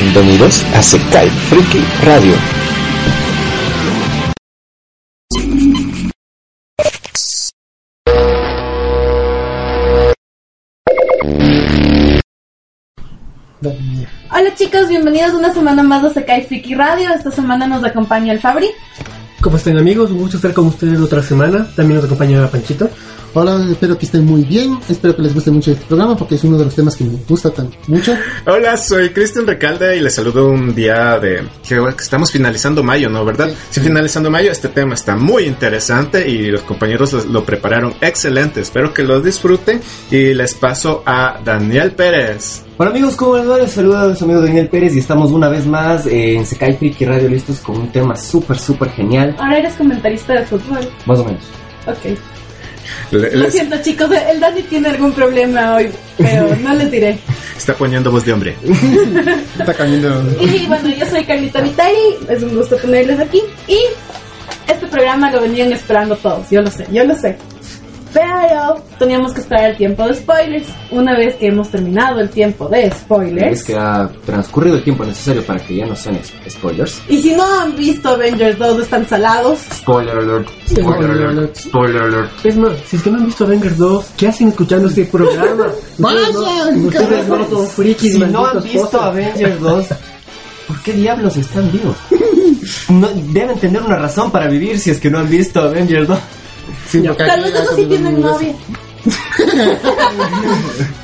Bienvenidos a Sekai Freaky Radio. Hola chicos, bienvenidos una semana más a Sekai Freaky Radio. Esta semana nos acompaña el Fabri. ¿Cómo están amigos? Un gusto estar con ustedes otra semana. También nos acompaña Panchito. Hola, espero que estén muy bien. Espero que les guste mucho este programa porque es uno de los temas que me gusta tan mucho. Hola, soy Cristian Recalde y les saludo un día de que estamos finalizando mayo, ¿no? ¿Verdad? Sí, sí finalizando mayo. Este tema está muy interesante y los compañeros lo, lo prepararon excelente. Espero que lo disfruten y les paso a Daniel Pérez. Hola amigos, ¿cómo les va? Les saluda a su amigo Daniel Pérez y estamos una vez más en Sekai Freaky Radio listos con un tema súper, súper genial. Ahora eres comentarista de fútbol. Más o menos. Ok. Lo siento chicos, el Dani tiene algún problema hoy, pero no les diré. Está poniendo voz de hombre. Está cambiando. Y bueno, yo soy Carlita Vitari, es un gusto tenerles aquí. Y este programa lo venían esperando todos, yo lo sé, yo lo sé. Pero teníamos que esperar el tiempo de spoilers. Una vez que hemos terminado el tiempo de spoilers. Es que ha transcurrido el tiempo necesario para que ya no sean spoilers. Y si no han visto Avengers 2, están salados. Spoiler alert. Spoiler alert. Spoiler alert. Es más, si es que no han visto Avengers 2, ¿qué hacen escuchando este programa? ¡Vayan! Ustedes no son frikis, Si no han visto postas. Avengers 2, ¿por qué diablos están vivos? No, deben tener una razón para vivir si es que no han visto Avengers 2. Sí, porque Tal vez esos sí tienen novia.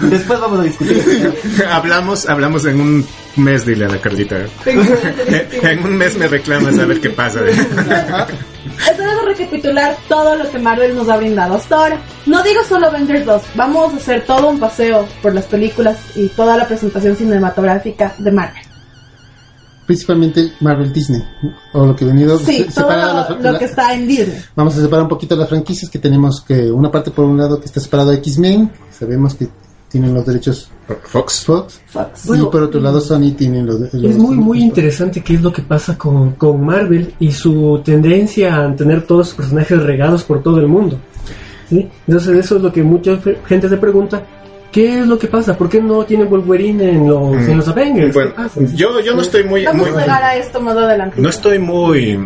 Después vamos a discutir. hablamos, hablamos en un mes, dile a la Carlita. en un mes me reclamas a ver qué pasa. Es hora de recapitular todo lo que Marvel nos ha brindado hasta ahora. No digo solo Avengers 2, vamos a hacer todo un paseo por las películas y toda la presentación cinematográfica de Marvel. Principalmente Marvel Disney, o lo que venido Sí, se- todo separado lo, la- lo que está en Disney. Vamos a separar un poquito las franquicias que tenemos que una parte por un lado que está separado de X-Men, sabemos que tienen los derechos Fox. Fox, Fox. Bueno, y por otro lado Sony tienen los, los Es muy, muy interesante qué es lo que pasa con, con Marvel y su tendencia a tener todos sus personajes regados por todo el mundo. ¿sí? Entonces eso es lo que mucha gente se pregunta. ¿Qué es lo que pasa? ¿Por qué no tienen Wolverine en los, en los Avengers? Bueno, ¿Qué pasa? yo, yo no estoy muy, Vamos muy a llegar a esto más adelante. no estoy muy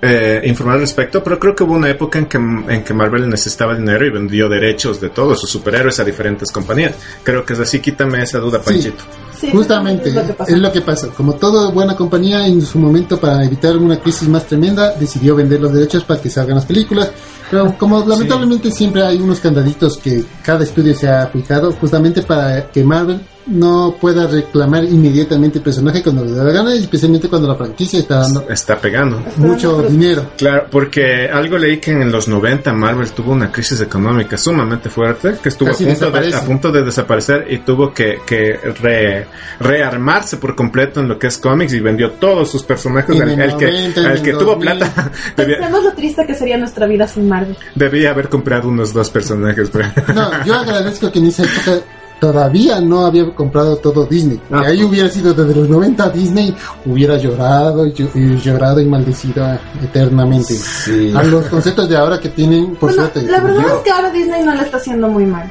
eh, informado al respecto, pero creo que hubo una época en que, en que Marvel necesitaba dinero y vendió derechos de todos sus superhéroes a diferentes compañías. Creo que es así, quítame esa duda, Panchito. Sí, Justamente, es lo que pasa. es lo que pasa. Como toda buena compañía, en su momento, para evitar una crisis más tremenda, decidió vender los derechos para que salgan las películas. Pero como lamentablemente siempre hay unos candaditos que cada estudio se ha fijado, justamente para que Marvel no pueda reclamar inmediatamente el personaje cuando le da la gana, especialmente cuando la franquicia está dando Está pegando. mucho dinero. Claro, porque algo leí que en los 90 Marvel tuvo una crisis económica sumamente fuerte, que estuvo a punto, de, a punto de desaparecer y tuvo que, que re- rearmarse por completo en lo que es cómics y vendió todos sus personajes. En El, el el que, 90, en el que tuvo 2000. plata debía, Pensemos lo triste que sería nuestra vida sin Marvel. debía haber comprado unos dos personajes. pero- No, yo agradezco que en esa época todavía no había comprado todo Disney. Ah, que ahí hubiera sido desde los 90 Disney, hubiera llorado y, llo- y llorado y maldecido eternamente. Sí. A los conceptos de ahora que tienen, por Bueno, suerte. la verdad yo- es que ahora Disney no lo está haciendo muy mal.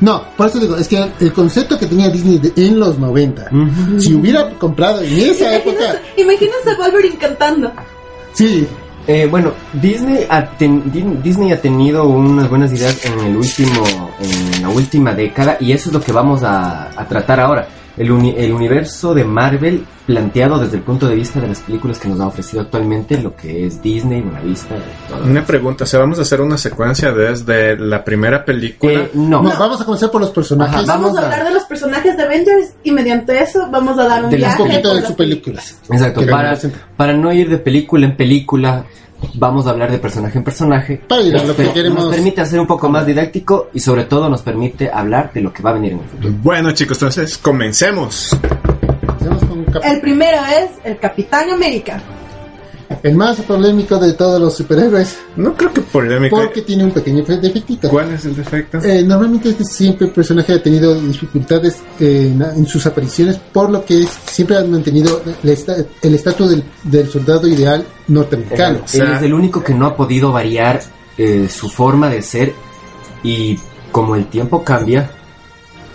No, por eso digo, es que el concepto que tenía Disney de- en los 90, si hubiera comprado en esa época, Imagínense, imagínense a Wolverine cantando. sí, Eh, bueno, Disney ha, ten- Di- Disney ha tenido unas buenas ideas en el último, en la última década y eso es lo que vamos a, tratar ahora. El, el universo de Marvel planteado desde el punto de vista de las películas que nos ha ofrecido actualmente lo que es Disney, una vista de todo. Una pregunta, o sea, vamos a hacer una secuencia desde la primera película. Eh, no, no, vamos a comenzar por los personajes. Ajá, Vamos, Vamos a a- hablar de los personajes de Avengers y mediante eso vamos a dar un De viaje. un poquito de sus películas. exacto, para, para no ir de película en película, vamos a hablar de personaje en personaje. Para ir a lo que Nos- queremos. Nos permite hacer un poco más didáctico y sobre todo nos permite hablar de lo que va a venir en el futuro. Bueno chicos, entonces comencemos. Empecemos con Cap- El primero es el Capitán América. el más polémico de todos los superhéroes, No creo que polémica. porque tiene un pequeño defectito. ¿Cuál es el defecto? Eh, normalmente este siempre el personaje ha tenido dificultades eh, en, en sus apariciones, por lo que es- siempre han mantenido el esta- el estatus del, del soldado ideal norteamericano. sea- Él es el único que no ha podido variar eh, su forma de ser y como el tiempo cambia,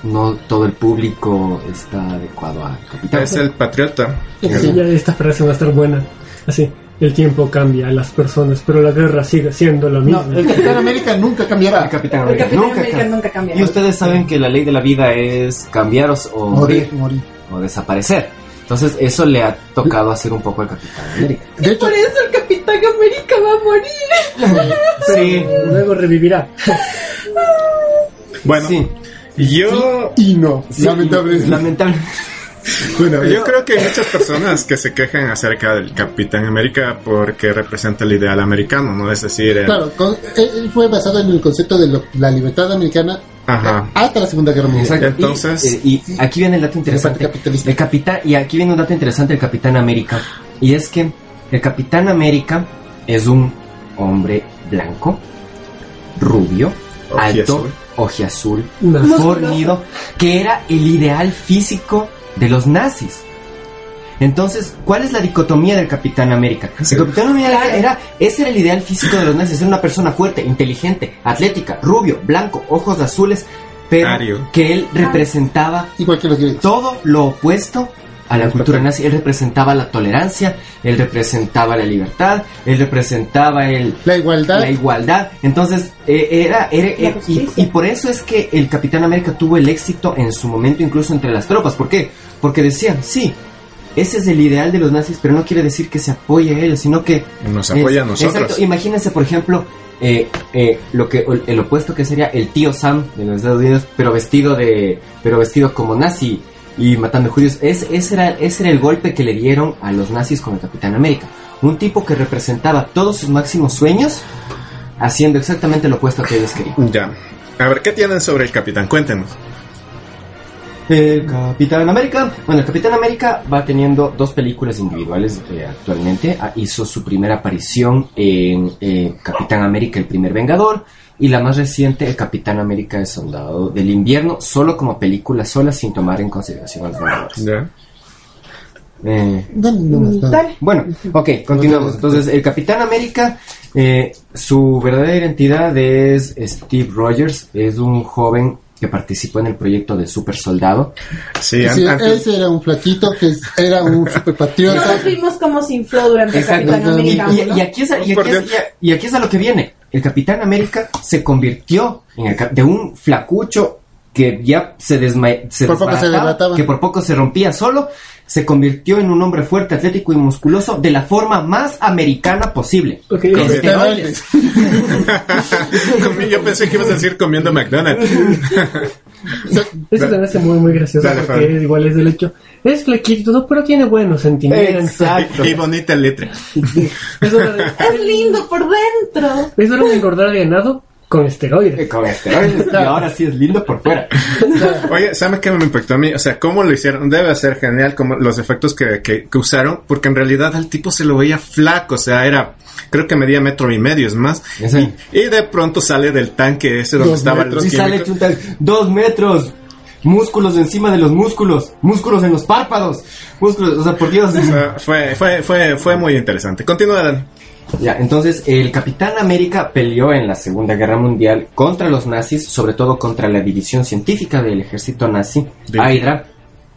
no todo el público está adecuado a Capitán. Es el patriota. Sí, ya esta frase va a estar buena. Así, el tiempo cambia a las personas, pero la guerra sigue siendo la misma. No, el Capitán América nunca cambiará. El Capitán El América Capitán nunca América cambia. nunca cambia. Y ustedes saben que la ley de la vida es cambiar o, morir morir. o desaparecer. Entonces eso le ha tocado hacer un poco al Capitán América. De hecho, Por eso el Capitán América va a morir. Sí, Luego revivirá. Bueno, sí. Yo, y no, sí, lamentablemente. lamentable- Bueno, yo creo que hay muchas personas que se quejan acerca del Capitán América porque representa el ideal americano, ¿no? Es decir, el- Claro, con- él fue basado en el concepto de lo- la libertad americana Ajá. hasta la Segunda Guerra Mundial. Exacto. Entonces- y, y aquí viene el dato interesante. capitalista. El capitán, y aquí viene un dato interesante del Capitán América. Y es que el Capitán América es un hombre blanco, rubio, alto, Ojiazul. fornido, que era el ideal físico de los nazis. Entonces, ¿cuál es la dicotomía del Capitán América? El Capitán América era, ese era el ideal físico de los nazis, era una persona fuerte, inteligente, atlética, rubio, blanco, ojos azules, pero Ario. que él representaba todo lo opuesto a la cultura nazi. Él representaba la tolerancia, él representaba la libertad, él representaba el, La igualdad. la igualdad. Entonces, eh, era, era- La eh, y, por eso es que el Capitán América tuvo el éxito en su momento, incluso entre las tropas. ¿Por qué? Porque decían, sí, ese es el ideal de los nazis, pero no quiere decir que se apoye a ellos, sino que nos apoya a nosotros. Exacto, imagínense, por ejemplo, eh, eh, lo que el, el opuesto que sería el tío Sam de los Estados Unidos, pero vestido de, pero vestido como nazi y matando judíos. Es, ese era, ese era el golpe que le dieron a los nazis con el Capitán América. Un tipo que representaba todos sus máximos sueños, haciendo exactamente lo opuesto a que ellos querían. Ya. A ver, ¿qué tienen sobre el Capitán? Cuéntenos. El Capitán América. Bueno, el Capitán América va teniendo dos películas individuales eh, actualmente. Ah, hizo su primera aparición en eh, Capitán América, el primer Vengador. Y la más reciente, el Capitán América, el Soldado del Invierno, solo como película sola, sin tomar en consideración a los Vengadores. Ya. Eh. Dale. bueno, ok, continuamos. Entonces, el Capitán América, eh, su verdadera identidad es Steve Rogers. Es un joven que participó en el proyecto de Super Soldado. Sí, Sí, antes- ese era un flaquito que era un super patriota. Vimos cómo se infló durante el Exacto. Capitán América. Y, ¿no? y aquí es, a- y, Por aquí es, Dios. y aquí es a lo que viene. El Capitán América se convirtió en el, de un flacucho que ya se, desma- se Por poco se que por poco se rompía solo, se convirtió en un hombre fuerte, atlético y musculoso de la forma más americana posible. Ok, Con esteroides. Yo pensé que ibas a decir comiendo McDonald's. Eso se me hace muy, muy gracioso Dale, porque Fabi. igual es del hecho. Es flequito, todo, pero tiene buenos sentimientos. Exacto. y bonita letra. Es hora de, Es lindo por dentro. es hora de engordar ganado con esteroides. Con esteroides. Y ahora sí es lindo por fuera. Oye, ¿sabe qué me impactó a mí? O sea, cómo lo hicieron. Debe ser genial como los efectos que, que, que usaron, porque en realidad al tipo se lo veía flaco, o sea, era, creo que medía metro y medio, es más. Y, y de pronto sale del tanque ese donde estaban los Y sale químicos. chuta, dos metros. Músculos encima de los músculos. Músculos en los párpados. Músculos, o sea, por Dios. O sea, fue, fue, fue, fue muy interesante. Continúa, Dani. Ya, entonces el Capitán América peleó en la Segunda Guerra Mundial contra los nazis, sobre todo contra la división científica del ejército nazi, Hydra,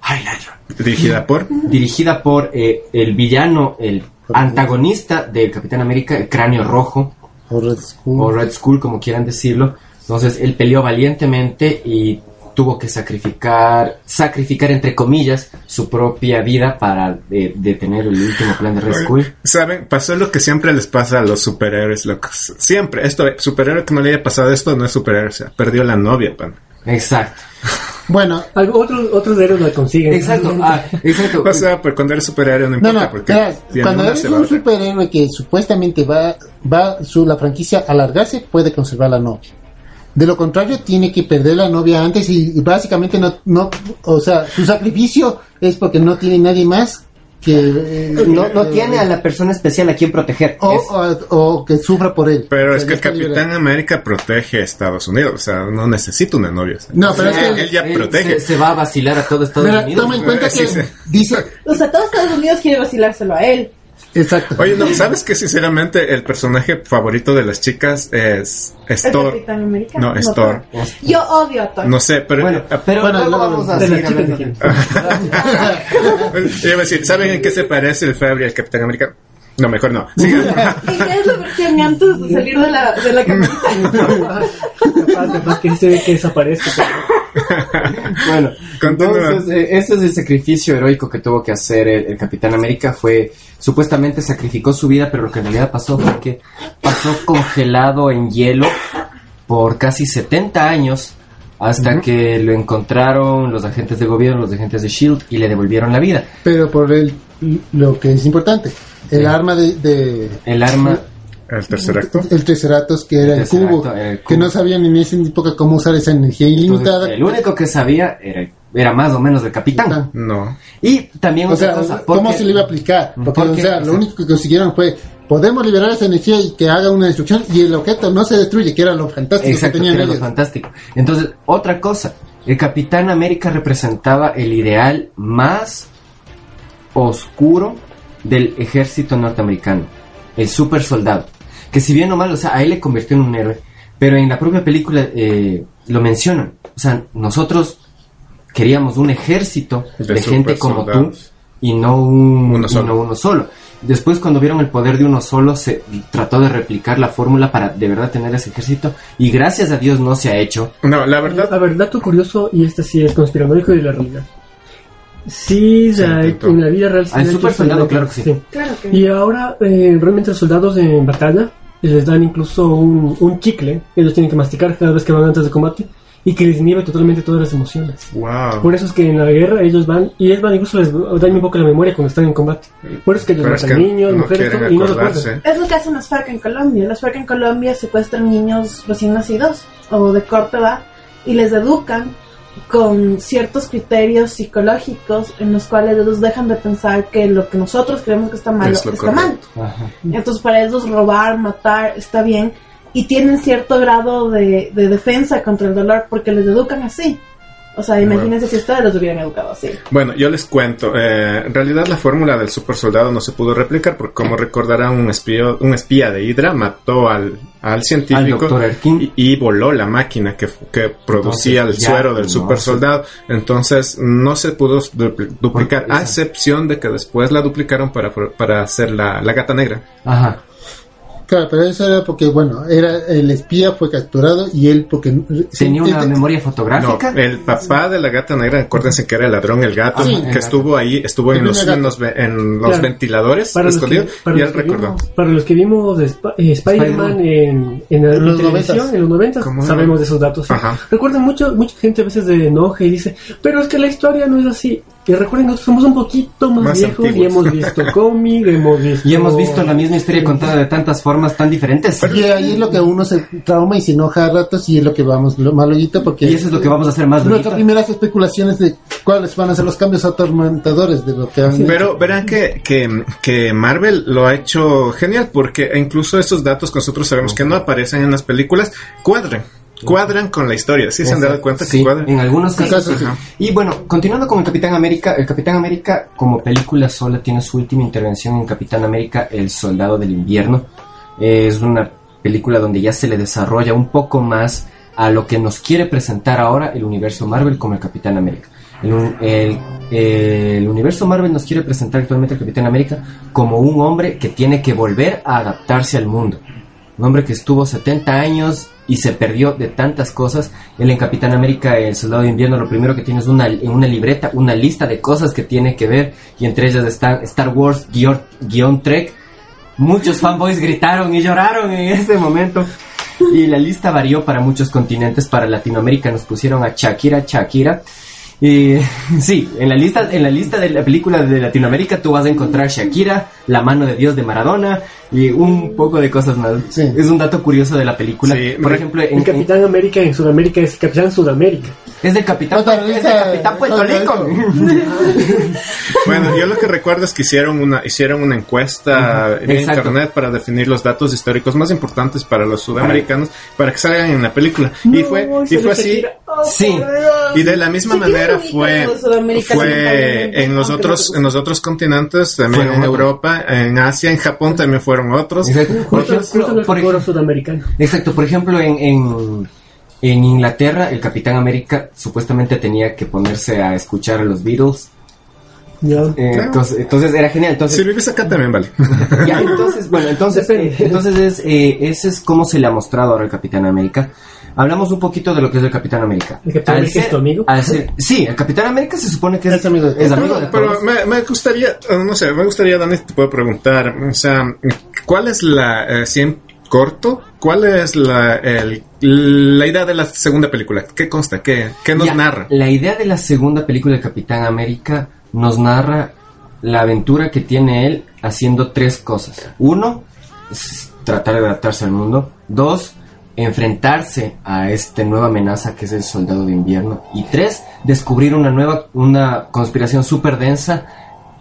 Hydra, Dirigida por. dirigida por eh, el villano, el antagonista del Capitán América, el cráneo rojo, O Red Skull. o Red Skull, como quieran decirlo. Entonces él peleó valientemente y tuvo que sacrificar, sacrificar entre comillas, su propia vida para eh, detener el último plan de Red Skull. ¿Saben? Pasó lo que siempre les pasa a los superhéroes locos. Siempre. Esto, superhéroe que no le haya pasado esto no es superhéroe. O sea, perdió la novia, pan. Exacto. Bueno, otros, otros héroes lo consiguen. Exacto, ah, exacto. O sea, pues cuando eres superhéroe no no, importa no, porque verás, cuando eres un superhéroe que supuestamente va, va su, la franquicia a alargarse, puede conservar la novia. De lo contrario, tiene que perder la novia antes y, y básicamente no, no, o sea, su sacrificio es porque no tiene nadie más que... eh, no, no eh, tiene a la persona especial a quien proteger. o, Es- o- o que sufra por él. Pero O es que el. Capitán América protege a Estados Unidos. O sea, no necesita una novia. o sea. No, pero es que... él ya él protege. Se, se va a vacilar a todo Estados Mira, Unidos. toma en cuenta Sí, que sí. dice... O sea, todo Estados Unidos quiere vacilárselo a él. Exacto. Oye, no, ¿sabes que sinceramente el personaje favorito de las chicas es, es El Thor? Capitán América. No, es Thor. Yo odio a Thor. No sé, pero... Bueno, eh, pero Bueno, luego vamos a de las seguir chicas hablando. Iba a decir, ¿saben en qué se parece el Febri al Capitán América? No, mejor no. Siga. ¿Y qué es la versión antes de salir de la, de la camarita? Capaz, capaz que se ve que desaparezca. Bueno, Continúa. entonces, eh, este es el sacrificio heroico que tuvo que hacer el, el Capitán América. Fue, supuestamente sacrificó su vida, pero lo que en realidad pasó fue que pasó congelado en hielo por casi 70 años hasta que lo encontraron los agentes de gobierno, los agentes de SHIELD y le devolvieron la vida. Pero por el, lo que es importante, el Sí. arma de, de- El arma... El tercer acto. el Triceratops, que era El el, cubo, el que no sabían en esa época cómo usar esa energía ilimitada. Entonces, el único que sabía era, era más o menos el capitán. No. Y también O otra sea, cosa, ¿cómo se le iba a aplicar? Porque, Porque- o sea, lo único que consiguieron fue, podemos liberar esa energía y que haga una destrucción y el objeto no se destruye, que era lo fantástico Exacto, que que tenían era lo ellos. fantástico. Entonces, otra cosa, el Capitán América representaba el ideal más oscuro del ejército norteamericano, el super soldado. Que si bien o mal, o sea, a él le convirtió en un héroe, pero en la propia película eh, lo mencionan. O sea, nosotros queríamos un ejército de, De gente como tú y no un, Uno y solo. no uno solo. Después cuando vieron el poder de uno solo se trató de replicar la fórmula para de verdad tener ese ejército y gracias a Dios no se ha hecho. No, la verdad. A ver, dato curioso, y este sí es conspiranoico de la realidad. Sí, la- en la vida real. se ha super soldado, claro que sí. Claro que Y ahora, eh, realmente los soldados en batalla les dan incluso un, un chicle que ellos tienen que masticar cada vez que van antes de combate y que les inhibe totalmente todas las emociones. Wow. Por eso es que en la guerra ellos van y es más, incluso les daña un poco la memoria cuando están en combate. Por eso es que ellos Pero es matan que niños, no mujeres todo, y no recuerdan. Es lo que hacen las FARC en Colombia. Las FARC en Colombia secuestran niños recién nacidos o de corta edad y les educan con ciertos criterios psicológicos en los cuales ellos dejan de pensar que lo que nosotros creemos que está mal Es lo está mal. Ajá. Entonces para ellos robar, matar está bien y tienen cierto grado de, de defensa contra el dolor porque les educan así. O sea, imagínense si ustedes los hubieran educado así. Bueno, yo les cuento. eh, en realidad la fórmula del super soldado no se pudo replicar porque, como recordarán, un espía, un espía de Hydra mató al, al científico Al y, y voló la máquina que, que producía Entonces, el ya, suero del no, super soldado. Entonces no se pudo dupli- duplicar, a excepción de que después la duplicaron para, para hacer la, la gata negra. Ajá. Claro, pero eso era porque, bueno, era el espía fue capturado y él porque... Tenía una este- memoria No, fotográfica. el papá de la gata negra, acuérdense que era el ladrón, el gato, Ah, sí, que el gato. estuvo ahí, estuvo en los, gato. en los, ve- en los Claro. ventiladores, Para los, que, escondido, y él recordó. vimos, para los que vimos de Sp- eh, Spider-Man en, en, la- En los en televisión, 90s. en los 90 ¿Cómo no? sabemos de esos datos. ¿sí? Ajá. Recuerden, mucho, mucha gente a veces de enoja y dice, pero es que la historia no es así. Y recuerden, nosotros somos un poquito más, Más viejos y hemos visto cómic, hemos visto... Y hemos visto la misma historia contada de tantas formas tan diferentes. Y ahí es lo que uno se trauma y se enoja a ratos y es lo que vamos lo más luego porque Y eso es lo que vamos a hacer más nuestras primeras especulaciones de cuáles van a ser los cambios atormentadores de lo que han Pero verán que, que, que Marvel lo ha hecho genial porque incluso estos datos que nosotros sabemos que no aparecen en las películas cuadran. Cuadran con la historia. ¿Sí se han dado cuenta que Sí, cuadran? en algunos casos. sí. Y bueno, continuando con el Capitán América, el Capitán América como película sola tiene su última intervención en Capitán América, El Soldado del Invierno. Es una película donde ya se le desarrolla un poco más a lo que nos quiere presentar ahora el universo Marvel como el Capitán América. El- el universo Marvel nos quiere presentar actualmente al Capitán América como un hombre que tiene que volver a adaptarse al mundo. Un hombre que estuvo 70 años y se perdió de tantas cosas. Él en Capitán América, el Soldado de Invierno, lo primero que tiene es una, una libreta, una lista de cosas que tiene que ver. Y entre ellas están Star Wars, guion Trek. Muchos fanboys gritaron y lloraron en ese momento. Y la lista varió para muchos continentes. Para Latinoamérica nos pusieron a Shakira, Shakira. Y sí, en la lista, en la lista de la película de Latinoamérica tú vas a encontrar Shakira, La mano de Dios de Maradona y un poco de cosas más. Sí. Es un dato curioso de la película. Sí, Por ejemplo, en, El Capitán América en Sudamérica es Capitán Sudamérica. en- es del Capitán, es del Capitán Puerto Rico. Bueno, yo lo que recuerdo es que hicieron una, hicieron una encuesta en Exacto. internet para definir los datos históricos más importantes para los sudamericanos para que salgan en la película. y No, fue, y fue así. Oh, Sí. Y de la misma Sí, manera sí, fue, fue en los otros, en los otros continentes, también en. Europa, en Asia, en Japón también fueron otros. Exacto. Por ejemplo, el por foro ejemplo, sudamericano. exacto, por ejemplo en, en, en Inglaterra, el Capitán América supuestamente tenía que ponerse a escuchar a los Beatles. Eh, Claro. entonces, entonces era genial. Entonces, Si vives acá también vale. Ya, entonces, bueno, entonces, entonces es, eh, ese es cómo se le ha mostrado ahora el Capitán América. Hablamos un poquito de lo que es el Capitán América. ¿El Capitán Al América es tu amigo? ser- sí, el Capitán América se supone que es, Es amigo de es todos. amigo de Pero me, me gustaría, eh, no sé, me gustaría, Dani, te puedo preguntar, o sea, ¿cuál es la, eh, si en corto, cuál es la, el- la idea de la segunda película? ¿Qué consta? ¿Qué, qué nos Ya, narra? La idea de la segunda película del Capitán América nos narra la aventura que tiene él haciendo tres cosas. Uno, es tratar de adaptarse al mundo. Dos, enfrentarse a esta nueva amenaza que es el soldado de invierno. Y tres, descubrir una nueva, una conspiración súper densa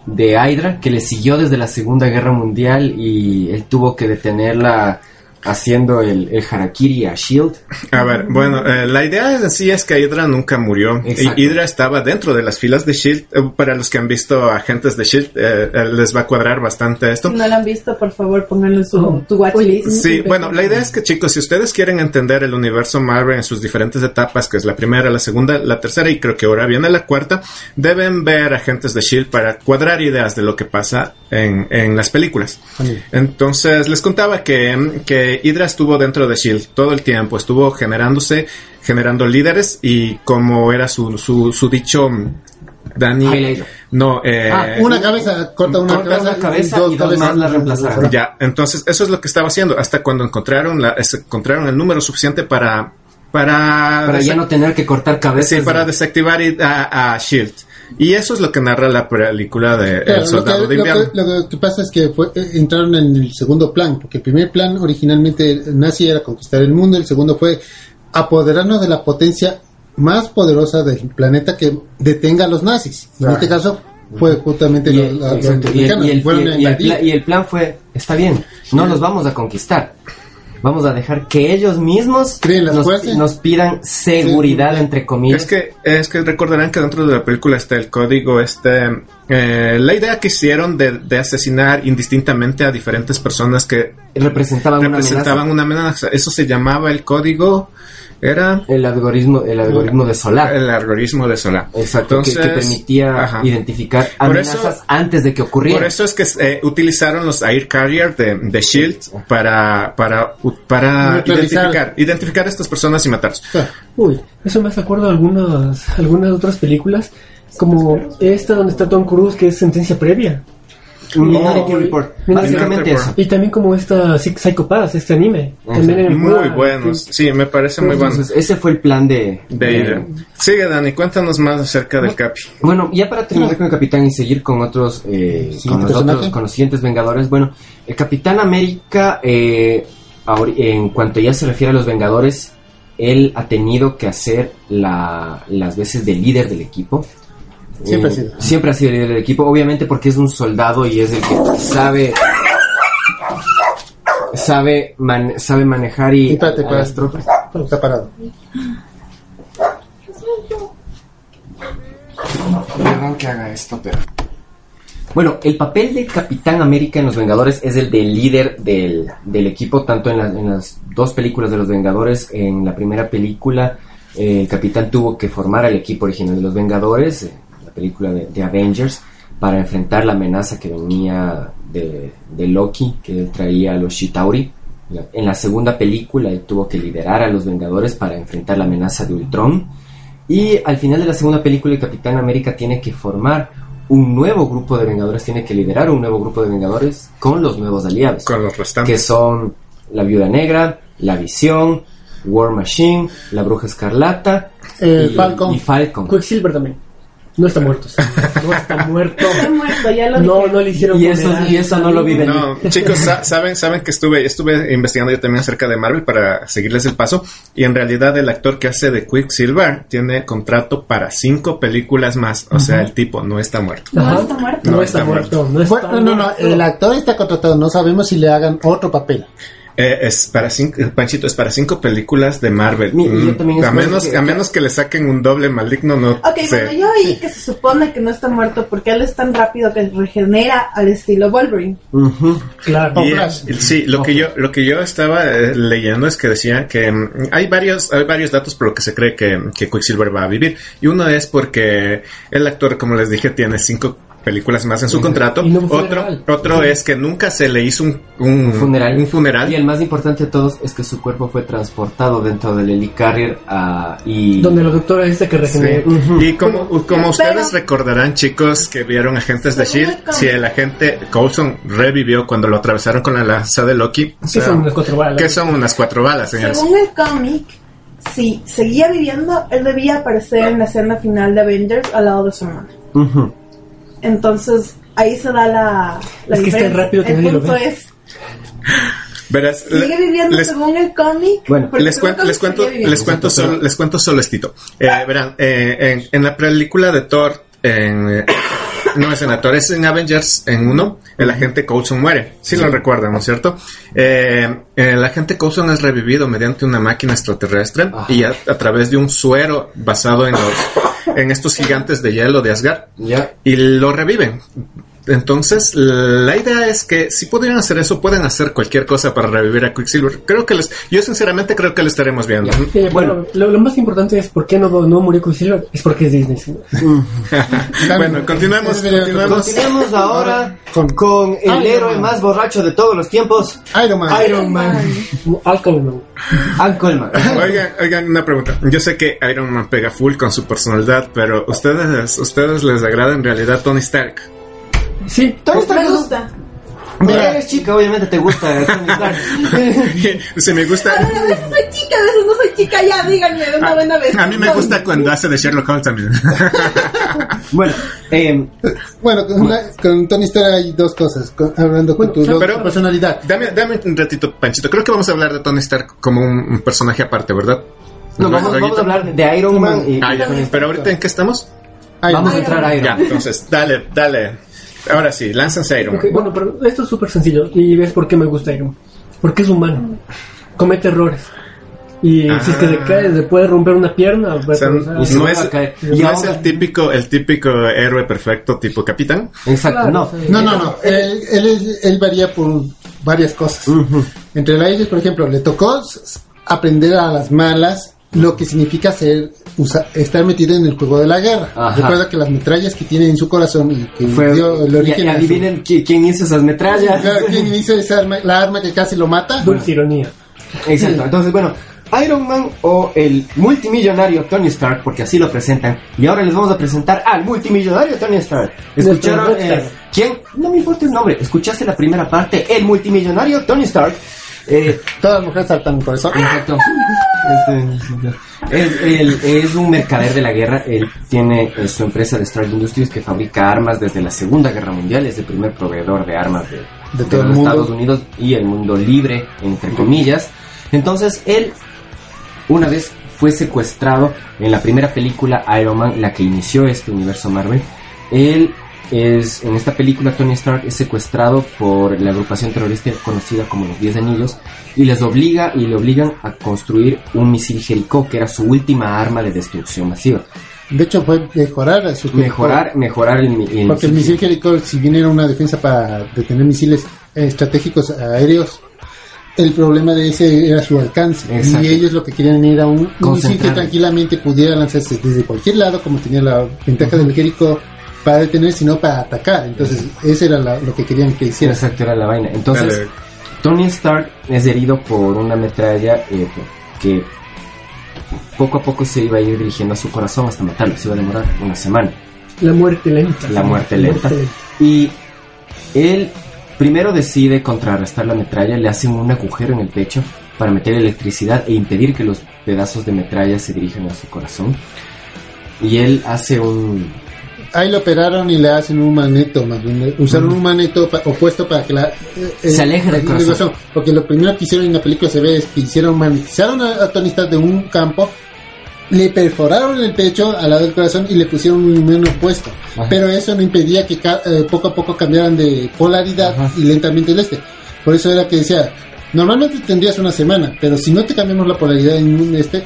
de Hydra que le siguió desde la Segunda Guerra Mundial y él tuvo que detenerla haciendo el, el harakiri a Shield. A ver, bueno, eh, la idea en sí es que Hydra nunca murió. Exacto. Y Hydra estaba dentro de las filas de Shield. Eh, para los que han visto agentes de Shield, eh, eh, les va a cuadrar bastante esto. Si no lo han visto, por favor, pónganlo en su Oh. tu watchlist. Sí, bueno, la idea es que chicos, si ustedes quieren entender el universo Marvel en sus diferentes etapas, que es la primera, la segunda, la tercera y creo que ahora viene la cuarta, deben ver agentes de Shield para cuadrar ideas de lo que pasa en, en las películas. Entonces, les contaba que, que Hydra estuvo dentro de Shield todo el tiempo, estuvo generándose, generando líderes y como era su, su, su dicho, Dani, Highlighter. no, eh, Ah, una cabeza, corta una corta cabeza, una cabeza y dos cabezas. más la reemplazarán. ya, entonces eso es lo que estaba haciendo hasta cuando encontraron la, encontraron el número suficiente para para Para ya no tener que cortar cabezas. sí, para de- desactivar i- a, a Shield. Y eso es lo que narra la película de Claro, El Soldado lo, que, de lo que- Invierno. lo que pasa es que fue- eh, entraron en el segundo plan, porque el primer plan originalmente nazi era conquistar el mundo, el segundo fue apoderarnos de la potencia más poderosa del planeta que detenga a los nazis. En este caso fue justamente y los, los y el- el- y el plan fue, está bien, no los vamos a conquistar. Vamos a dejar que ellos mismos nos, nos pidan seguridad, Sí. entre comillas. Es que, es que recordarán que dentro de la película está el código, este, eh, la idea que hicieron de, de asesinar indistintamente a diferentes personas que representaban, una amenaza. una amenaza. Eso se llamaba el código, era El algoritmo, el algoritmo de Solar. el algoritmo de Solar. Exacto, que- que, Entonces, permitía ajá. identificar eso- amenazas antes de que ocurrieran. Por eso es que eh, utilizaron los Air Carrier de, de Shield para, para, para identificar, identificar a estas personas y matarlos. Ah, Uy, eso me hace acuerdo de algunas, algunas otras películas, como esta donde está Tom Cruise, que es sentencia previa. Minority Report. Básicamente eso. Y también como esta Psy- Psycho Pass, este anime. Muy buenos. Sí, me parece muy bueno. Entonces, ese fue el plan de, De. Sigue, Dani, cuéntanos más acerca del Capi. Bueno, ya para terminar con el Capitán y seguir con otros, eh, con los otros, con los siguientes Vengadores. Bueno, el Capitán América, eh, en cuanto ya se refiere a los Vengadores, él ha tenido que hacer la, las veces de líder del equipo. Siempre Eh, ha sido. Siempre ha sido el líder del equipo, obviamente porque es un soldado y es el que sabe sabe man- sabe manejar y Espérate, a- a las tropas. Está parado. Perdón que haga esto, pero. Bueno, el papel del Capitán América en Los Vengadores es el del líder del, del equipo, tanto en, la- en las dos películas de Los Vengadores. En la primera película, eh, el Capitán tuvo que formar al equipo original de Los Vengadores, eh, película de, de Avengers, para enfrentar la amenaza que venía de, de Loki, que él traía a los Chitauri. En la segunda película, él tuvo que liderar a los Vengadores para enfrentar la amenaza de Ultron. Y al final de la segunda película, el Capitán América tiene que formar un nuevo grupo de Vengadores, tiene que liderar un nuevo grupo de Vengadores con los nuevos aliados, Con los que restantes. son la Viuda Negra, la Visión, War Machine, la Bruja Escarlata Eh, y, Falcon. y Falcon. Quicksilver también. No está muerto. No está muerto. Está muerto, ya lo No, dije. no le hicieron Y eso- y eso no lo vi venir. No, chicos, sa- saben, saben que estuve, estuve investigando yo también acerca de Marvel para seguirles el paso. Y en realidad el actor que hace de Quicksilver tiene contrato para cinco películas más. O sea, el tipo no está muerto. No Ajá. está muerto. No, No está, está muerto. No está Bueno, no, no, muerto. el actor está contratado, no sabemos si le hagan otro papel. Eh, es para cinco, eh, Panchito, es para cinco películas de Marvel. Mi- y yo Mm, a menos, que- a menos que le saquen un doble maligno, no Ok, sé. bueno, yo oí que se supone que no está muerto porque él es tan rápido que regenera al estilo Wolverine. Claro. Y, sí, lo que yo lo que yo estaba eh, leyendo es que decía que mm, hay varios hay varios datos por lo que se cree que, que Quicksilver va a vivir y uno es porque el actor, como les dije, tiene cinco películas más en su contrato. Y no un Otro es que nunca se le hizo un, un, Un funeral. un funeral. Y el más importante de todos es que su cuerpo fue transportado dentro del helicarrier ah, y... Donde la doctora dice que Sí. regenera. Y como, como Pero- ustedes recordarán, chicos, que vieron Agentes de Shield, si el agente Coulson revivió cuando lo atravesaron con la lanza de Loki, o Que son unas cuatro balas. que son unas cuatro balas, señores. Según el cómic, si seguía viviendo, él debía aparecer en la escena final de Avengers al lado de su hermana. Ujú. Entonces, ahí se da la, la Es que diferencia. rápido que el punto es, Verás, sigue viviendo les, según el cómic. Bueno, les, el les cómic cuento, les cuento solo, les cuento solo estito. Eh, verán, eh, en, en la película de Thor, en, eh, no es en la Thor, es en Avengers, en uno, el agente Coulson muere. Sí, lo recuerdan, ¿no es cierto? Eh, el agente Coulson es revivido mediante una máquina extraterrestre Ajá. y a, a través de un suero basado en los, en estos gigantes de hielo de Asgard Ya. y lo reviven. Entonces, la idea es que si podrían hacer eso, pueden hacer cualquier cosa para revivir a Quicksilver. Creo que les, yo sinceramente creo que lo estaremos viendo. Sí, bueno, lo, lo más importante es por qué no, no murió Quicksilver. Es porque es Disney. sí. bueno, continuemos, continuemos. Continuamos ahora Con- con, el Iron héroe Man. más borracho de todos los tiempos, Iron Man. Iron Man. Alcohol, no. Al Coleman. Oigan, oigan, una pregunta. Yo sé que Iron Man pega full con su personalidad, pero ¿ustedes, ustedes les agrada en realidad Tony Stark? Sí, Tony Stark Me gusta. Mira, eres chica, obviamente te gusta si me gusta... A ver, a veces soy chica, a veces no soy chica, ya díganme de una buena vez. A mí me gusta cuando hace de Sherlock Holmes también. bueno, eh, Bueno, con, con Tony Stark hay dos cosas. con- hablando con tu pero- personalidad. dame, dame un ratito, Panchito. Creo que vamos a hablar de Tony Stark como un, un personaje aparte, ¿verdad? no, vamos, vamos a hablar de Iron Man y, Ah, ya. Pero ahorita, ¿en qué estamos? Iron vamos a entrar a Iron Ya, Man. entonces, dale, dale. Ahora sí, lánzanse Iron Man. Ok, bueno, pero esto es súper sencillo. Y ves por qué me gusta Iron Man. Porque es humano. Comete errores. Y si es que le Ah. cae, le puede romper una pierna. O sea, ah, y se no es, a no el típico, el típico héroe perfecto tipo capitán. Exacto, claro, no. sí. No, no, no. Él, él, él varía por varias cosas. Entre las ellas, por ejemplo, le tocó aprender a las malas lo que significa ser usa- estar metido en el juego de la guerra. Ajá. Recuerda que las metrallas que tiene en su corazón y que Fue, dio el origen y adivinen qui- quién hizo esas metrallas. Claro, ¿quién hizo esa arma, la arma que casi lo mata? Dulce ironía. Exacto, entonces bueno, Iron Man o el multimillonario Tony Stark, porque así lo presentan, y ahora les vamos a presentar al multimillonario Tony Stark. ¿Escucharon? Eh. ¿Quién? No me importa el nombre, ¿escuchaste la primera parte? El multimillonario Tony Stark. Eh, Todas las mujeres saltan por eso. Exacto. Este, es, él es un mercader de la guerra. Él tiene eh, su empresa de Stark Industries que fabrica armas desde la Segunda Guerra Mundial. Es el primer proveedor de armas de, De todo el los mundo. Estados Unidos y el mundo libre, entre comillas. Entonces, él, una vez fue secuestrado en la primera película Iron Man, la que inició este universo Marvel. Él es, en esta película Tony Stark es secuestrado por la agrupación terrorista conocida como los Diez Anillos y les obliga y le obligan a construir un misil Jericho que era su última arma de destrucción masiva. De hecho, fue mejorar a su Mejorar, mejorar el, el Porque el misil Jericho, si bien era una defensa para detener misiles eh, estratégicos aéreos, el problema de ese era su alcance. Exacto. Y ellos lo que querían era un, un misil que tranquilamente pudiera lanzarse desde cualquier lado, como tenía la ventaja del Jericho para detener, sino para atacar. Entonces, eso era la- lo que querían que hiciera. Exacto, era la vaina. Entonces, Dale. Tony Stark es herido por una metralla eh, que poco a poco se iba a ir dirigiendo a su corazón hasta matarlo. Se iba a demorar una semana. La muerte lenta. La muerte lenta. Y él primero decide contrarrestar la metralla, le hacen un agujero en el pecho para meter electricidad e impedir que los pedazos de metralla se dirijan a su corazón. Y él hace un... Ahí lo operaron y le hacen un magneto, más bien. Usaron un magneto pa- opuesto para que la. eh, Se aleje del eh, corazón. Porque lo primero que hicieron en la película se ve es que hicieron magnetizaron a, a Tony Stark de un campo, le perforaron el pecho al lado del corazón y le pusieron un imán opuesto. Ajá. Pero eso no impedía que eh, poco a poco cambiaran de polaridad Ajá. y lentamente el este. Por eso era que decía. Normalmente tendrías una semana, pero si no te cambiamos la polaridad en un este,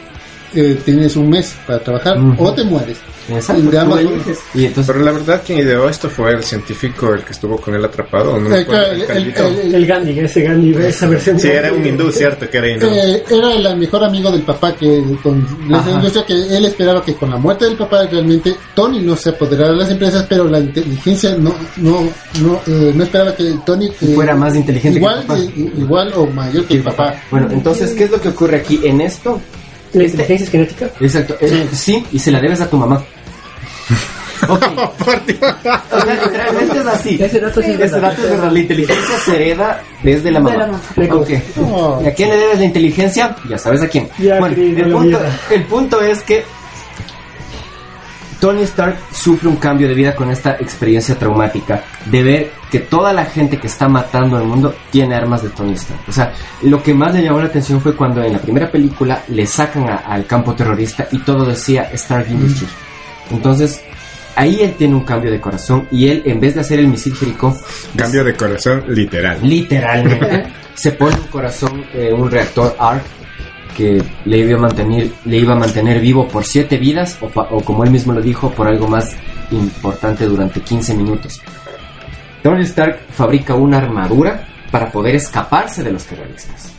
eh, tienes un mes para trabajar o te mueres. Exacto, Y de tú ambas eliges. Y entonces, Pero la verdad, quien ideó esto fue el científico, el que estuvo con él atrapado. ¿o no? Eh, El el- el- el- El Gandhi, ese Gandhi, esa versión. Sí, era un hindú, cierto, que era hindú. Eh, era el mejor amigo del papá que con demuestra que él esperaba que con la muerte del papá realmente Tony no se apoderara de las empresas pero la inteligencia no no no eh, no esperaba que Tony eh, Fuera más inteligente que igual el papá. de- igual o mayor que el papá bueno, entonces, ¿qué es lo que ocurre aquí? En esto, La inteligencia es genética. exacto, eh, sí, y se la debes a tu mamá. Ok. O sea, literalmente es así. Ese dato sí es Ese dato es verdad. La inteligencia se hereda desde la De mamá. la mamá. Ok. No. ¿Y a quién le debes la inteligencia? Ya sabes a quién. Ya, bueno, el punto, el punto es que Tony Stark sufre un cambio de vida con esta experiencia traumática de ver que toda la gente que está matando al mundo tiene armas de Tony Stark. O sea, lo que más le llamó la atención fue cuando en la primera película le sacan a- al campo terrorista y todo decía Stark Industries. Entonces, ahí él tiene un cambio de corazón y él, en vez de hacer el misil Jericó, Cambio de corazón literal. literalmente se pone un corazón, eh, un reactor ARC que le iba a mantener, le iba a mantener vivo por siete vidas o, o como él mismo lo dijo, por algo más importante durante 15 minutos. Tony Stark fabrica una armadura para poder escaparse de los terroristas.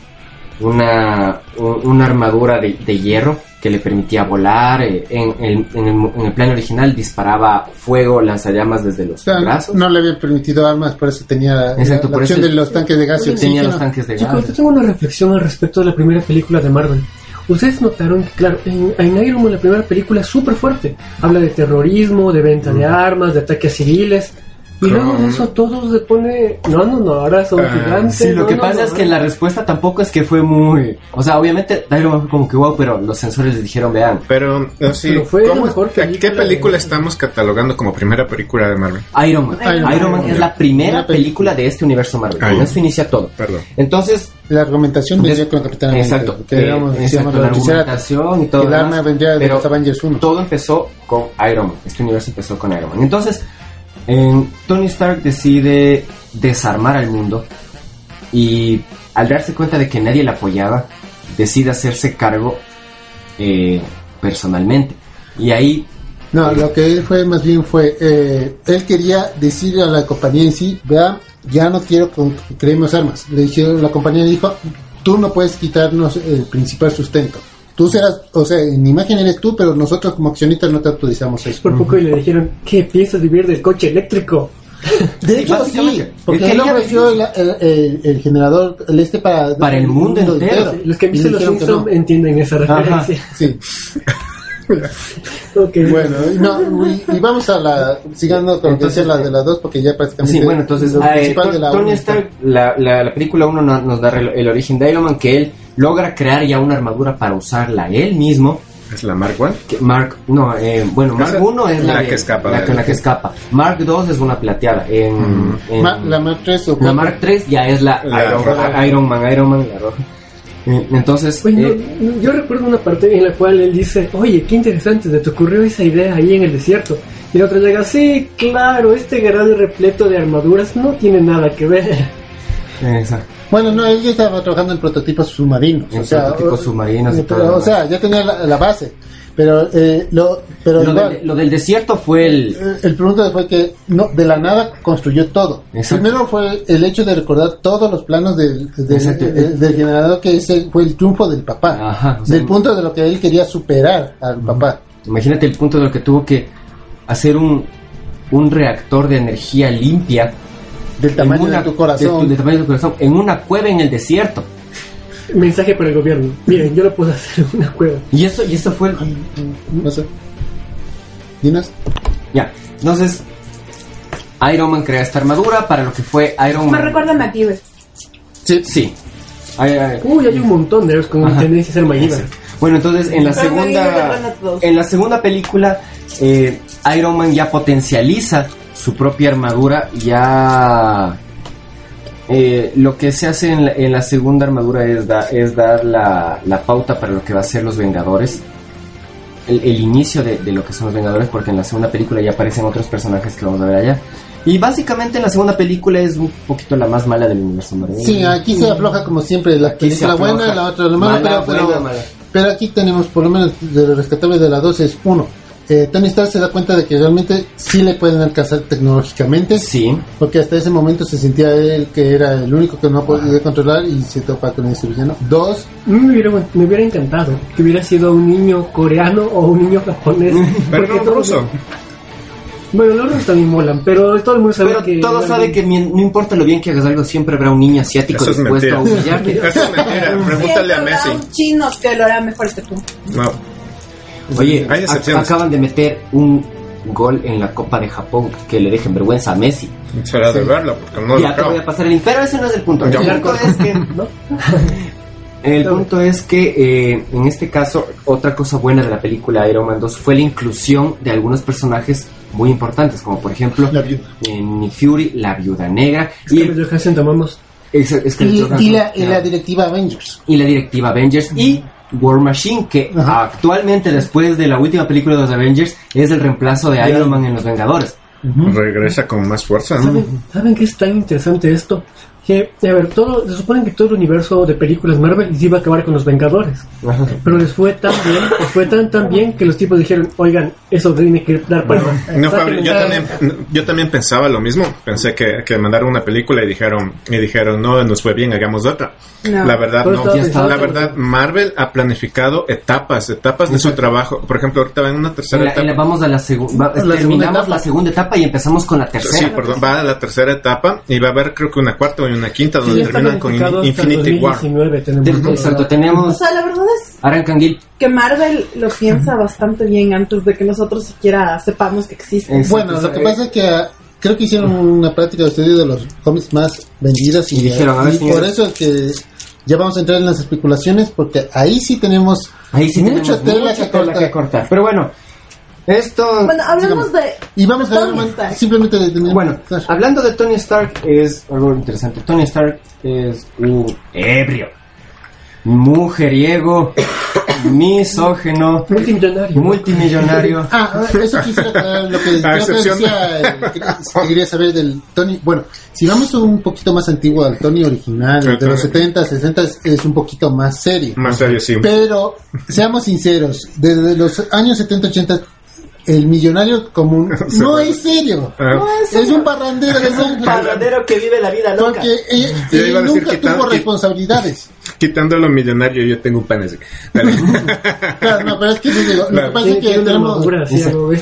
Una, un- una armadura de, de hierro que le permitía volar. eh, en, el, en, el, en el plan original disparaba fuego, lanzallamas desde los O sea, brazos. no le habían permitido armas por eso tenía la- Exacto, la, por opción eso de los tanques de gas y Tenía los tanques de Chicos, yo gas. tengo una reflexión al respecto de la primera película de Marvel. Ustedes notaron que, claro, en, en Iron Man la primera película es súper fuerte. Habla de terrorismo, de venta de armas, de ataques civiles. Y luego de eso todo se pone... No, no, no, ahora son Ah, gigantes. Sí, lo no, que no, pasa no, es que la respuesta tampoco es que fue muy... O sea, obviamente Iron Man fue como que wow, pero los sensores les dijeron, vean, Pero, no, sí, Pero fue ¿cómo- mejor ¿a ¿qué película película de- estamos catalogando como primera película de Marvel? Iron Man. Iron Iron, Man. Man es la primera película. película de este universo Marvel. Con eso inicia todo. Perdón. Entonces, la argumentación des- con Capitán América, exacto, que eh, digamos, exacto, la argumentación y todo. el arma vendría de los Avengers 1 todo empezó con Iron Man. Este universo empezó con Iron Man. Entonces, Tony Stark decide desarmar al mundo y al darse cuenta de que nadie le apoyaba, decide hacerse cargo eh, personalmente. Y ahí, No, lo que él fue más bien fue, eh, él quería decirle a la compañía en sí, vean, ya no quiero que creemos armas. Le dijeron, la compañía dijo, tú no puedes quitarnos el principal sustento. Tú serás, o sea, en imagen eres tú, pero nosotros como accionistas no te autorizamos eso. Por poco y le dijeron, ¿qué piensas vivir del coche eléctrico? De hecho, sí, porque Él ofreció el, el- el- el generador, el este para... Para el mundo entero. Los que han visto los que Simpsons no. entienden esa referencia. Sí. Ok. Bueno, y, no, y, y vamos a la, siguiendo con lo que Entonces, decía la de las dos, porque ya prácticamente... sí, bueno, entonces, lo eh, de la Tony Stark, la, la, la película 1 nos da el, el origen de Iron Man, que él logra crear ya una armadura para usarla él mismo. ¿Es la Mark One? Que Mark, no, eh, bueno, Mark Esa- 1 es la, la que escapa La, de- con la que escapa. Mark 2 es una plateada. En, en- Ma- la Mark 3 o la Mark 3 ya es la, La Iron, roja. Iron Man, Iron Man, la roja. Eh, Entonces, Bueno, eh, no, yo recuerdo una parte en la cual él dice, oye, qué interesante, te te ocurrió esa idea ahí en el desierto. Y el otro llega, sí, claro, este gran repleto de armaduras no tiene nada que ver. exacto. Bueno, no, él ya estaba trabajando en prototipos submarinos. En o sea, prototipos o- submarinos y pero, todo lo O sea, ya tenía la, la base. Pero, eh, lo, pero Lo igual, del, lo del desierto fue el... eh, el punto fue que no, de la nada construyó todo. Exacto. Primero fue el hecho de recordar todos los planos del, del, del generador, que ese fue el triunfo del papá. Ajá, o sea, del punto de lo que él quería superar al papá. Imagínate el punto de lo que tuvo que hacer un, un reactor de energía limpia Del tamaño en una- de tu corazón. de tu- del tamaño de tu corazón, en una cueva en el desierto. Mensaje para el gobierno. Miren, yo lo puedo hacer en una cueva. Y eso, y eso fue el- No sé. ¿Dinas? Ya, entonces Iron Man crea esta armadura para lo que fue Iron Me Man. recuerda a MacGyver. Sí. Sí. Ay, ay, Uy, hay un montón de héroes con Ajá. tendencia a ser MacGyver. Bueno, entonces en la Pero me segunda recuerdan en la segunda película eh, Iron Man ya potencializa su propia armadura, ya eh, lo que se hace en la, en la segunda armadura es, da- es dar la, la pauta para lo que va a ser los Vengadores. El, el inicio de, de lo que son los Vengadores, porque en la segunda película ya aparecen otros personajes que vamos a ver allá. Y básicamente en la segunda película es un poquito la más mala del universo Marvel. Sí, aquí se afloja como siempre la Aquí película afloja. buena, la otra la mala, Mala, pero, pero, buena, mala. pero aquí tenemos por lo menos de lo rescatable de la 2 es uno. Eh, Tony Stark se da cuenta de que realmente sí le pueden alcanzar tecnológicamente, Sí. porque hasta ese momento se sentía él que era el único que no podía controlar y se topa con ese villano. Dos, Me hubiera, me hubiera encantado que hubiera sido un niño coreano o un niño japonés. Pero Porque no ruso. Bueno, los rusos también molan, pero todo el mundo sabe Pero que. todos saben que no importa lo bien que hagas algo, siempre habrá un niño asiático dispuesto a humillarte. Eso es mentira. Pregúntale a Messi. habrá un chino que lo hará mejor que tú. No. Oye, Hay ac- excepciones. acaban de meter un gol en la Copa de Japón que le dejen vergüenza a Messi. Será de verlo, porque no lo ya te voy a pasar el link, pero ese no es el punto. El punto es que, ¿no? el punto es que eh, en este caso, otra cosa buena de la película Iron Man 2 fue la inclusión de algunos personajes muy importantes, como por ejemplo la viuda. eh, Nick Fury, la Viuda Negra y, Scarlett Johansson tomamos. es- Scarlett Y, Johansson, y la, y claro. la directiva Avengers. y la directiva Avengers y War Machine, que Ajá. actualmente después de la última película de los Avengers es el reemplazo de Iron Man en los Vengadores. Regresa con más fuerza. ¿no? ¿Saben, ¿Saben qué es tan interesante esto? Que, a ver, todo, se supone que todo el universo de películas Marvel iba a acabar con los Vengadores. Pero les fue tan bien, les fue tan tan bien que los tipos dijeron, oigan, eso tiene que dar para No, Fabri, Sáquenle yo también, yo también pensaba lo mismo. Pensé que, que mandaron una película y dijeron, y dijeron, no, nos fue bien, hagamos otra. No. La verdad, no. La verdad, Marvel ha planificado etapas, etapas de su trabajo. Por ejemplo, ahorita va en una En tercera la- en la- etapa. vamos a la, segu- va- La segunda terminamos etapa. la segunda etapa y empezamos con la tercera. Sí, perdón, va a la tercera etapa y va a haber creo que una cuarta y una quinta Sí, donde está terminan con Infinity War. 2019 tenemos. Exacto, O tenemos sea, la verdad es que Marvel lo piensa bastante bien antes de que nosotros siquiera sepamos que existe. Exacto. Bueno, lo que pasa es que ah, creo que hicieron una práctica de estudio de los cómics más vendidos y, Y dijeron, a ver, y por eso es que ya vamos a entrar en las especulaciones porque ahí sí tenemos Ahí sí mucha tenemos tela, mucha que, tela cortar. que cortar. Pero bueno, esto... Bueno, hablemos de Y vamos a Tony Stark. simplemente de, de- Bueno, hablando de Tony Stark es algo interesante. Tony Stark es un ebrio, mujeriego, misógeno, Multimillonario. multimillonario. Ah, eso quisiera aclarar lo que de- decía, eh, que- que quería saber del Tony. Bueno, si vamos un poquito más antiguo al Tony original, el de los 70, 60, es un poquito más serio. Más serio, sí. Pero, seamos sinceros, desde los años 70, 80, el millonario común no es serio. Ah, Es un parrandero, es un Parrandero que vive la vida loca. Porque él, él a decir nunca tuvo responsabilidades. Quitando lo millonario, yo tengo un pan así. Dale. Claro, no, pero es que digo, lo que pasa es que tenemos... armadura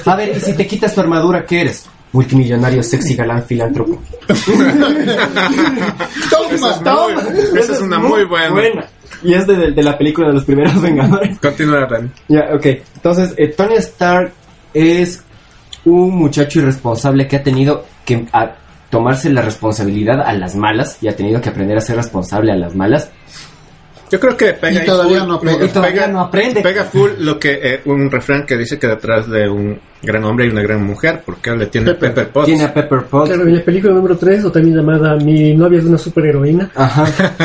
a ver, y si te quitas tu armadura, ¿qué eres? Multimillonario, sexy, galán, filántropo. Toma, toma. Esa es una muy buena. Y es de, de la película de los primeros Vengadores. Continúa, Dani. Ya, ok. Entonces, eh, Tony Stark es un muchacho irresponsable que ha tenido que a- tomarse la responsabilidad a las malas y ha tenido que aprender a ser responsable a las malas. Yo creo que pega Y todavía full- no pega. Y todavía no aprende. Pega full lo que eh, un refrán que dice que detrás de un gran hombre hay una gran mujer, porque le tiene Pepper. Pepper Potts. Tiene a Pepper Potts. Claro, en la película número 3, o también llamada Mi novia es una superheroína. Ajá.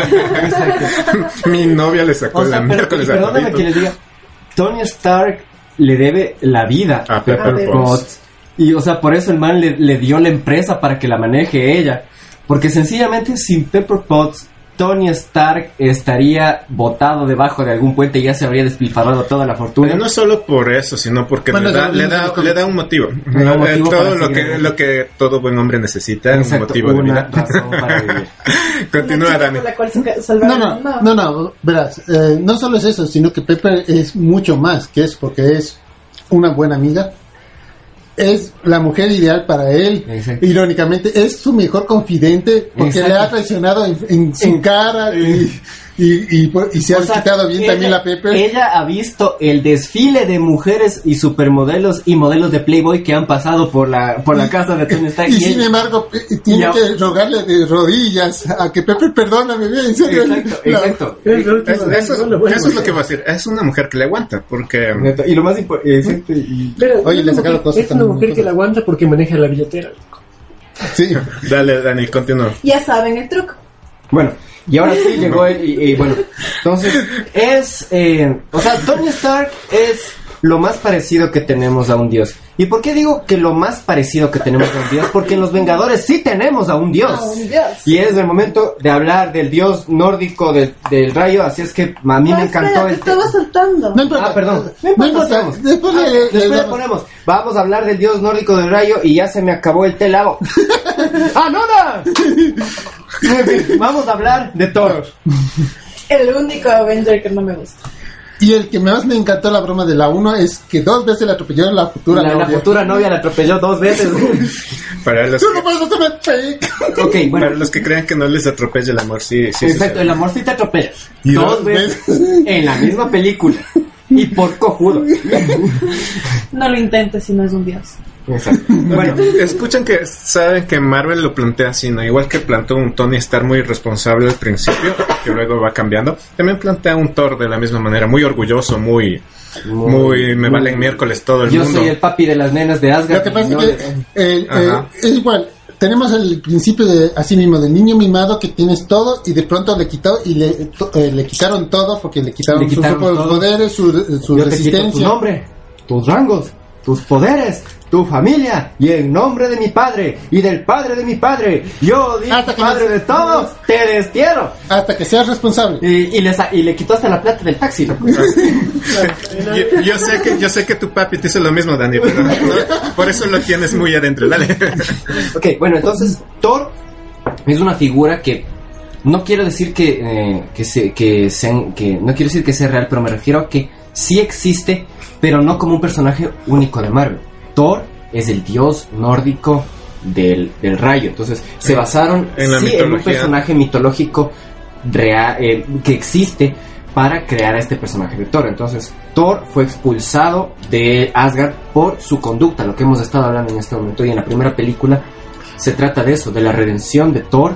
Exacto. Mi novia le sacó O sea, la pero- miércoles a perdóname que les diga, Tony Stark le debe la vida A Pepper Potts. Y, o sea, por eso el man le, le dio la empresa para que la maneje ella. Porque sencillamente sin Pepper Potts, Tony Stark estaría botado debajo de algún puente y ya se habría despilfarrado toda la fortuna. Pero no solo por eso, sino porque Bueno, le, da, le, da, le da un motivo. Le da un Eh, motivo todo lo que, adelante. lo que todo buen hombre necesita, un Exacto, motivo de vida. razón para vivir. Continúa, Dani. No, no, mundo. no, no, verás, eh, no solo es eso, sino que Pepper es mucho más que eso, porque es una buena amiga, es la mujer ideal para él, Exacto. irónicamente, es su mejor confidente, porque Exacto. le ha traicionado en, en su cara y, y, y, se ha quitado bien ella- también la Pepper. Ella ha visto el desfile de mujeres y supermodelos y modelos de Playboy que han pasado por la, por la casa de Tony Stark. y y sin ella- embargo, eh, tiene Ya. que rogarle de rodillas a que Pepper perdóname, bien, en serio. Exacto, exacto. Es eso, es, no lo bueno. eso es lo que va a decir. Es una mujer que le aguanta, porque Y lo más importante, y Pero Oye, es le una sacaron mujer- cosas Es una mujer que la aguanta porque maneja la billetera. Sí. dale, Dani, continúa. Ya saben el truco. Bueno, y ahora sí llegó el, y, y bueno, entonces es, eh, o sea, Tony Stark es lo más parecido que tenemos a un dios. ¿Y por qué digo que lo más parecido que tenemos a un dios? Porque en los Vengadores sí tenemos a un dios. A un dios. Y es el momento de hablar del dios nórdico del, del rayo, así es que a mí No, me espera, encantó te este... estaba saltando. No importa. Ah, perdón. No importa. sigamos. Después Ah, le, le después le ponemos. Vamos a hablar del dios nórdico del rayo y ya se me acabó el telado. ¡Ah, no, no! Vamos a hablar de Thor. El único Avenger que no me gusta. Y el que más me encantó la broma de la 1 es que dos veces le atropellaron la futura La, la novia. futura novia la atropelló dos veces. Para los, Tú no que, puedes hacerme fake. ok, bueno. para los que crean que no les atropella el amor, sí, sí. Exacto, el amor sí te atropella. Y dos dos veces en la misma película. Y por cojudo. No lo intentes si no es un dios. Exacto. Bueno, escuchan que saben que Marvel lo plantea así, ¿no? Igual que planteó un Tony Stark muy responsable al principio, que luego va cambiando. También plantea un Thor de la misma manera, muy orgulloso, muy, muy, me valen miércoles todo el yo mundo. soy el papi de las nenas de Asgard. Lo que pasa no es de- que eh, eh, es igual. Tenemos el principio de así mismo del niño mimado que tienes todo y de pronto le quitó y le, to- eh, le quitaron todo porque le quitaron, Le quitaron sus todo. poderes, su, Yo tu resistencia. nombre, tus rangos, tus poderes, tu familia y en nombre de mi padre y del padre de mi padre, yo digo Hasta que padre de todos, te destierro. Hasta que seas responsable. Y, y, le, sa- y le quitó hasta la plata del taxi. ¿no? Yo, yo sé que yo sé que tu papi te hizo lo mismo, Dani, pero no, por eso lo tienes muy adentro. Dale. ok, bueno, entonces Thor es una figura que no quiero decir que, eh, que, se, que, sean- que no quiero decir que sea real, pero me refiero a que sí existe, pero no como un personaje único de Marvel. Thor es el dios nórdico del, del rayo, entonces se basaron En la sí, en un personaje mitológico real, eh, que existe para crear a este personaje de Thor. Entonces, Thor fue expulsado de Asgard por su conducta, lo que hemos estado hablando en este momento. Y en la primera película se trata de eso, de la redención de Thor,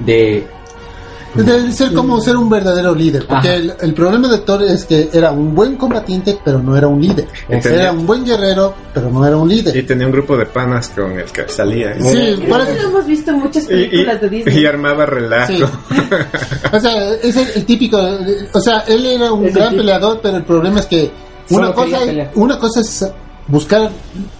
de... De ser como ser un verdadero líder. Porque el, el problema de Thor es que era un buen combatiente, pero no era un líder. Era un buen guerrero, pero no era un Y líder. tenía un grupo de panas con el que salía. Sí, por Eso eso- lo hemos visto en muchas Y, y- películas de Disney. y armaba relajo. Sí. O sea, es el, el típico. O sea, él era un Es gran peleador, pero el problema es que Solo una cosa, pelear. una cosa es buscar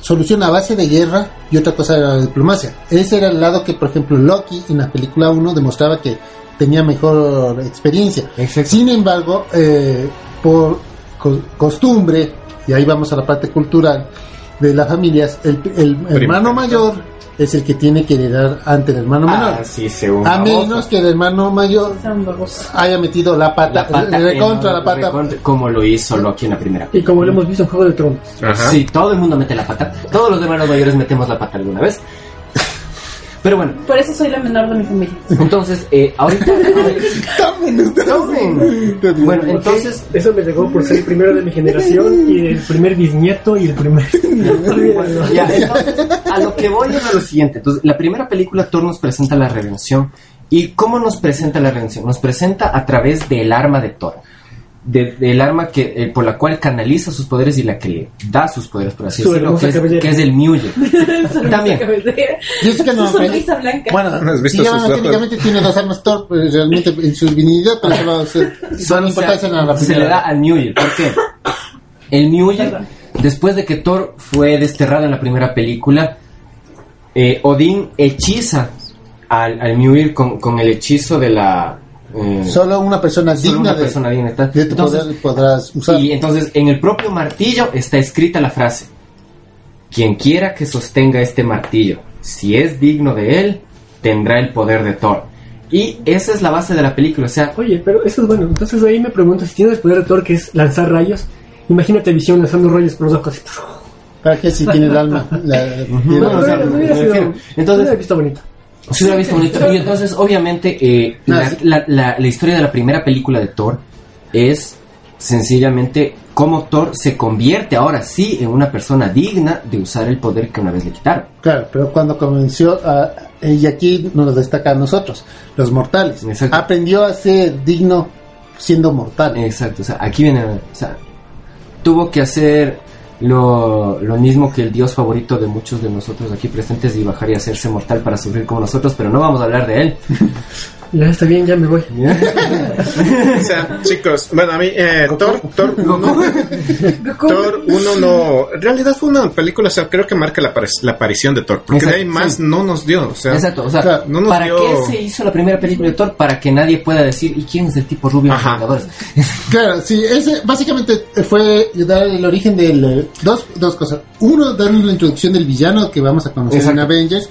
solución a base de guerra y otra cosa era la diplomacia. Ese era el lado que, por ejemplo, Loki en la película 1 demostraba que tenía mejor experiencia. Exacto. Sin embargo, eh, por co- costumbre, y ahí vamos a la parte cultural de las familias, el, el hermano mayor es el que tiene que heredar ante el hermano menor. Ah, sí, según A menos que el hermano mayor haya metido la pata, La pata recontra en- la pata. recontra- como lo hizo Loki en la primera Y como lo hemos visto en Juego de Tronos. Ajá. Sí, todo el mundo mete la pata. Todos los hermanos mayores metemos la pata alguna vez. Pero bueno, Por eso soy la menor de mi familia. entonces, eh, ahorita... Tomen. Bueno, entonces, Eso me llegó por ser el primero de mi generación y el primer bisnieto y el primer. Ya, entonces, a lo que voy es a lo siguiente. Entonces, la primera película, Thor nos presenta la redención. ¿Y cómo nos presenta la redención? Nos presenta a través del arma de Thor. De- del arma que, eh, por la cual canaliza sus poderes y la que le da sus poderes, por así Su decirlo, que es, que el Mjolnir. También. Jessica no, Su pero- sonrisa blanca. Bueno, ¿No has visto sí, sus bueno, ojos? técnicamente tiene dos armas Thor, pues, realmente en su divinidad, pero se va a hacer Solo son importancia en la se, se le da al Mjolnir. ¿Por qué? El Mjolnir, después de que Thor fue desterrado en la primera película, eh, Odín hechiza al, al Mjolnir con, con el hechizo de la... eh, Solo una persona solo digna una de, persona digna está. de tu Entonces, poder podrás usar. y entonces en el propio martillo está escrita la frase: Quien quiera que sostenga este martillo, si es digno de él, tendrá el poder de Thor. Y esa es la base de la película. O sea, Oye, pero eso es bueno. Entonces ahí me pregunto, si tienes el poder de Thor que es lanzar rayos, imagínate visión lanzando rayos por los ojos. ¿Para qué si tiene el alma? La- No, tiene- o sea, Pero hubiera me sido- refiero. Entonces- visto bonito. Sí, lo he visto bonito. Y entonces, obviamente, eh, la, sí. la- la- la historia de la primera película de Thor es sencillamente cómo Thor se convierte ahora sí en una persona digna de usar el poder que una vez le quitaron. Claro, pero cuando comenzó, a, y aquí nos lo destaca a nosotros, los mortales, Exacto. aprendió a ser digno siendo mortal. Exacto, o sea, aquí viene, o sea, tuvo que hacer lo, lo mismo que el dios favorito de muchos de nosotros aquí presentes y bajar y hacerse mortal para sufrir como nosotros, pero no vamos a hablar de él. Ya está bien, ya me voy. O sea, chicos, bueno, a mí, eh, Thor, Thor 1, Thor 1 no, en realidad fue una película, o sea, creo que marca la, la aparición de Thor, porque de ahí más sí. no nos dio, o sea, Exacto, o sea, no nos ¿para dio- qué se hizo la primera película de Thor? Para que nadie pueda decir, ¿y quién es el tipo rubio Ajá. Claro, sí, ese básicamente fue dar el origen del... eh, Dos, dos cosas. Uno, darle la introducción del villano que vamos a conocer Exacto. en Avengers.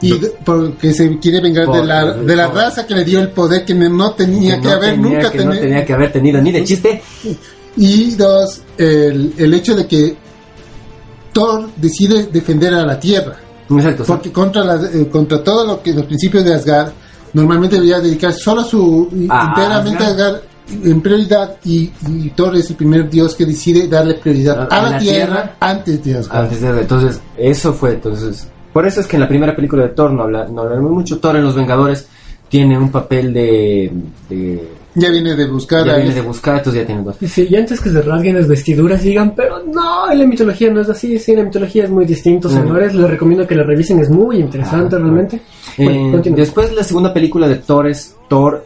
Y porque se quiere vengar Por- de la, de la por- raza que le dio el poder que no tenía que, no haber tenía nunca que, no tenía que haber tenido ni de chiste. Y dos, el, el hecho de que Thor decide defender a la Tierra. Exacto, Porque contra, la, eh, contra todo lo que los principios de Asgard, normalmente debería dedicar solo a su A enteramente a Asgard. Asgard en prioridad y, y Thor es el primer dios que decide darle prioridad a, la, tierra, antes de Asgard. antes de entonces eso fue entonces por eso es que en la primera película de Thor no habla no hablamos mucho Thor en los Vengadores tiene un papel de, de Ya viene de buscar ya a viene de buscar entonces ya tiene dos Y sí, y antes que se rasguen las vestiduras digan, pero no, en la mitología no es así, sí, en la mitología es muy distinto, Mm. señores, les recomiendo que la revisen, es muy interesante Ah, realmente. Eh, Bueno, después la segunda película de Thor es Thor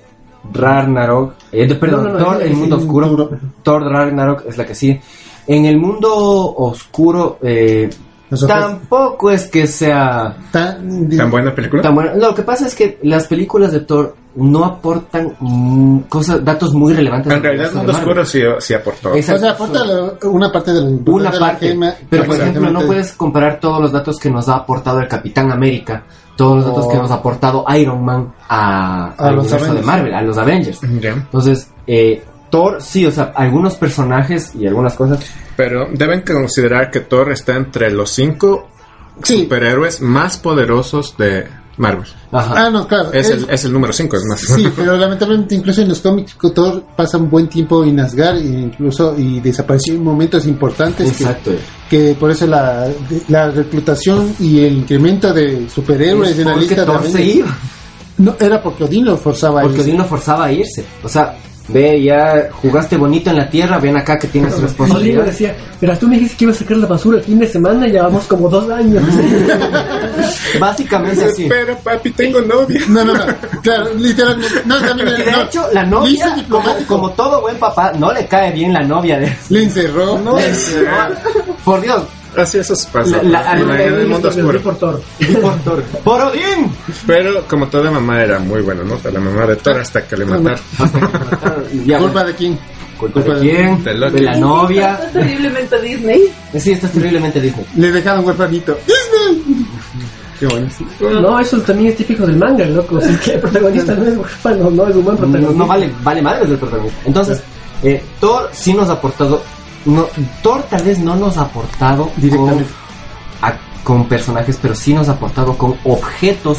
Ragnarok eh, de- perdón No, no, no, Thor es- el mundo es oscuro oscuro. Thor Ragnarok es la que sigue en el mundo oscuro eh, Nosotros- tampoco es que sea tan, tan buena película. Tan bueno. Lo que pasa es que las películas de Thor no aportan mm, cosas, datos muy relevantes. En al realidad, Mundo. Oscuro sí, sí aportó. Exacto. o sea, aporta una parte de la Una de la parte. gema, pero por ejemplo, no puedes comparar todos los datos que nos ha aportado el Capitán América, todos los datos que nos ha aportado Iron Man a, A los universo de Avengers. Marvel, a los Avengers. Entonces, eh, Thor, sí, o sea, algunos personajes y algunas cosas. Pero deben considerar que Thor está entre los cinco Sí. superhéroes más poderosos de Marvel. Ajá. Ah, no, claro. Es, es- el, es el número 5, es más. Sí, pero lamentablemente incluso en los cómics Thor pasa un buen tiempo en Asgard e incluso y desapareció en momentos importantes que, Exacto. que por eso la, la reclutación y el incremento de superhéroes Es en la porque lista Thor se también iba. no era porque Odín lo forzaba a Porque irse. Odín lo forzaba a irse. O sea, ve, ya jugaste bonito en la tierra, ven acá que tienes Odín responsabilidades. decía, pero tú me dijiste que ibas a sacar la basura el fin de semana, ya vamos como dos años. Básicamente así. Pero papi, tengo novia. no no no claro literalmente no también de no, hecho, la novia, como, diplomático. como todo buen papá, no le cae bien la novia de le encerró No, Por Dios, Así eso pasa. La- la- en, en el mundo oscuro. por Thor. por, por Odín. Pero como toda mamá era muy buena, ¿no? La mamá de Thor hasta que le mataron. Culpa de quién ¿Culpa de quién? De De, la novia. Esto es terriblemente Disney. Sí, esto es terriblemente Disney. le dejaron huerfanito qué bueno sí. No, eso también es típico del manga, loco. Así que el protagonista no es huérfano, no es un buen No, protagonista. no vale, vale madre del protagonista. Entonces, eh, Thor sí nos ha aportado. No, Thor tal vez no nos ha aportado Directamente. Con, a- con personajes, pero sí nos ha aportado con objetos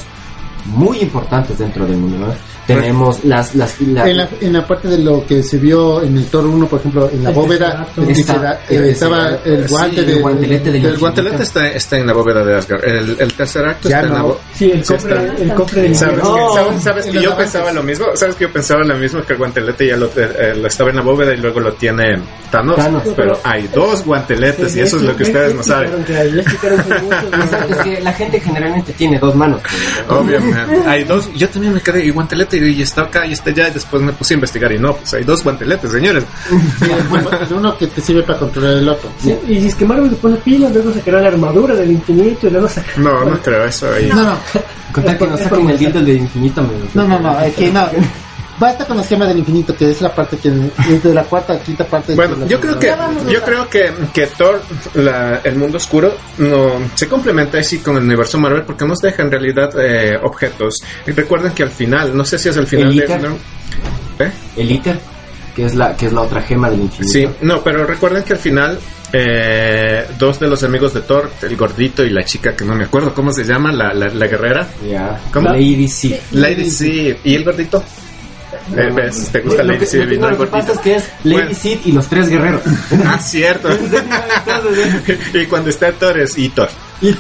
muy importantes dentro del mundo. ¿no? Tenemos las. las la- en la, en la parte de lo que se vio en el Thor 1 por ejemplo en la bóveda Está- eh, estaba el guante Sí, de el guantelete del El guantelete está, está en la bóveda de Asgard. El, el tercer acto Ya está en la no. bóveda. Sí, el Sí, cofre, está. el cofre del ¿Sabes, No. sabes, sabes que yo avances. pensaba lo mismo? ¿Sabes que yo pensaba lo mismo? Que el guantelete ya lo, eh, eh, lo estaba en la bóveda y luego lo tiene Thanos. Thanos. Pero hay dos guanteletes y eso es lo que ustedes no saben. Exacto, es que la gente generalmente tiene dos manos. Obviamente. Hay dos. Yo también me quedé y guantelete y está acá y está allá y después me puse a investigar y no, pues hay dos guanteletes, señores. Sí, bueno, uno que te sirve para controlar el otro Sí, y si es que Marvel le pone pilas, luego sacará la armadura del infinito y luego sacará... No, no creo eso ahí. no no Contar que saquen el dildo del infinito. me- no no no es que no basta con la esquema del infinito que es la parte que es de la cuarta a quinta parte Bueno, de la- yo creo que yo creo que, que Thor, la- el mundo oscuro, no se complementa así con el universo Marvel porque nos deja en realidad eh, objetos. Y recuerden que al final, no sé si es el final El de. ¿Eh? El íter, que es la que es la otra gema del infinito. Sí, no, pero recuerden que al final eh, dos de los amigos de Thor, el gordito y la chica que no me acuerdo cómo se llama, la, la, la guerrera, Ya. ¿Cómo? Lady Sif. Lady Sif y el gordito. Eh, ¿ves? ¿Te gusta Lady que- y lo que pasa es que es Lady Bueno. Sif y los tres guerreros. Ah, cierto. y cuando está Thor es y Thor. Esta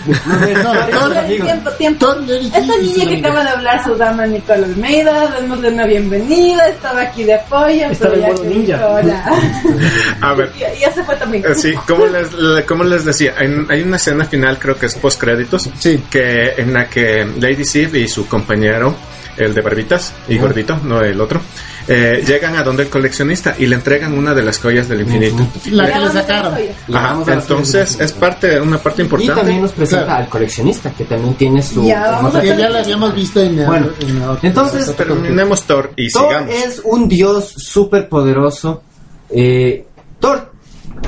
niña que acaba de hablar, su dama Nicole Almeida, démosle una bienvenida, estaba aquí de apoyo, Estaba pero en modo ninja. A ver. ya, ya se fue también. Eh, Sí, como les, le- como les decía, hay, hay una escena final, creo que es post créditos, Sí. que en la que Lady Sif y su compañero el de barbitas y gordito, no el otro, eh, llegan a donde el coleccionista y le entregan una de las joyas del infinito. La que le vamos a sacaron. Ajá, entonces es parte, una parte Y importante. también nos presenta Claro. al coleccionista, que también tiene su... Ya, Que la habíamos visto en, la- Bueno, en la otra- entonces, Terminemos Thor y Thor sigamos. es un dios súper poderoso. Eh, Thor,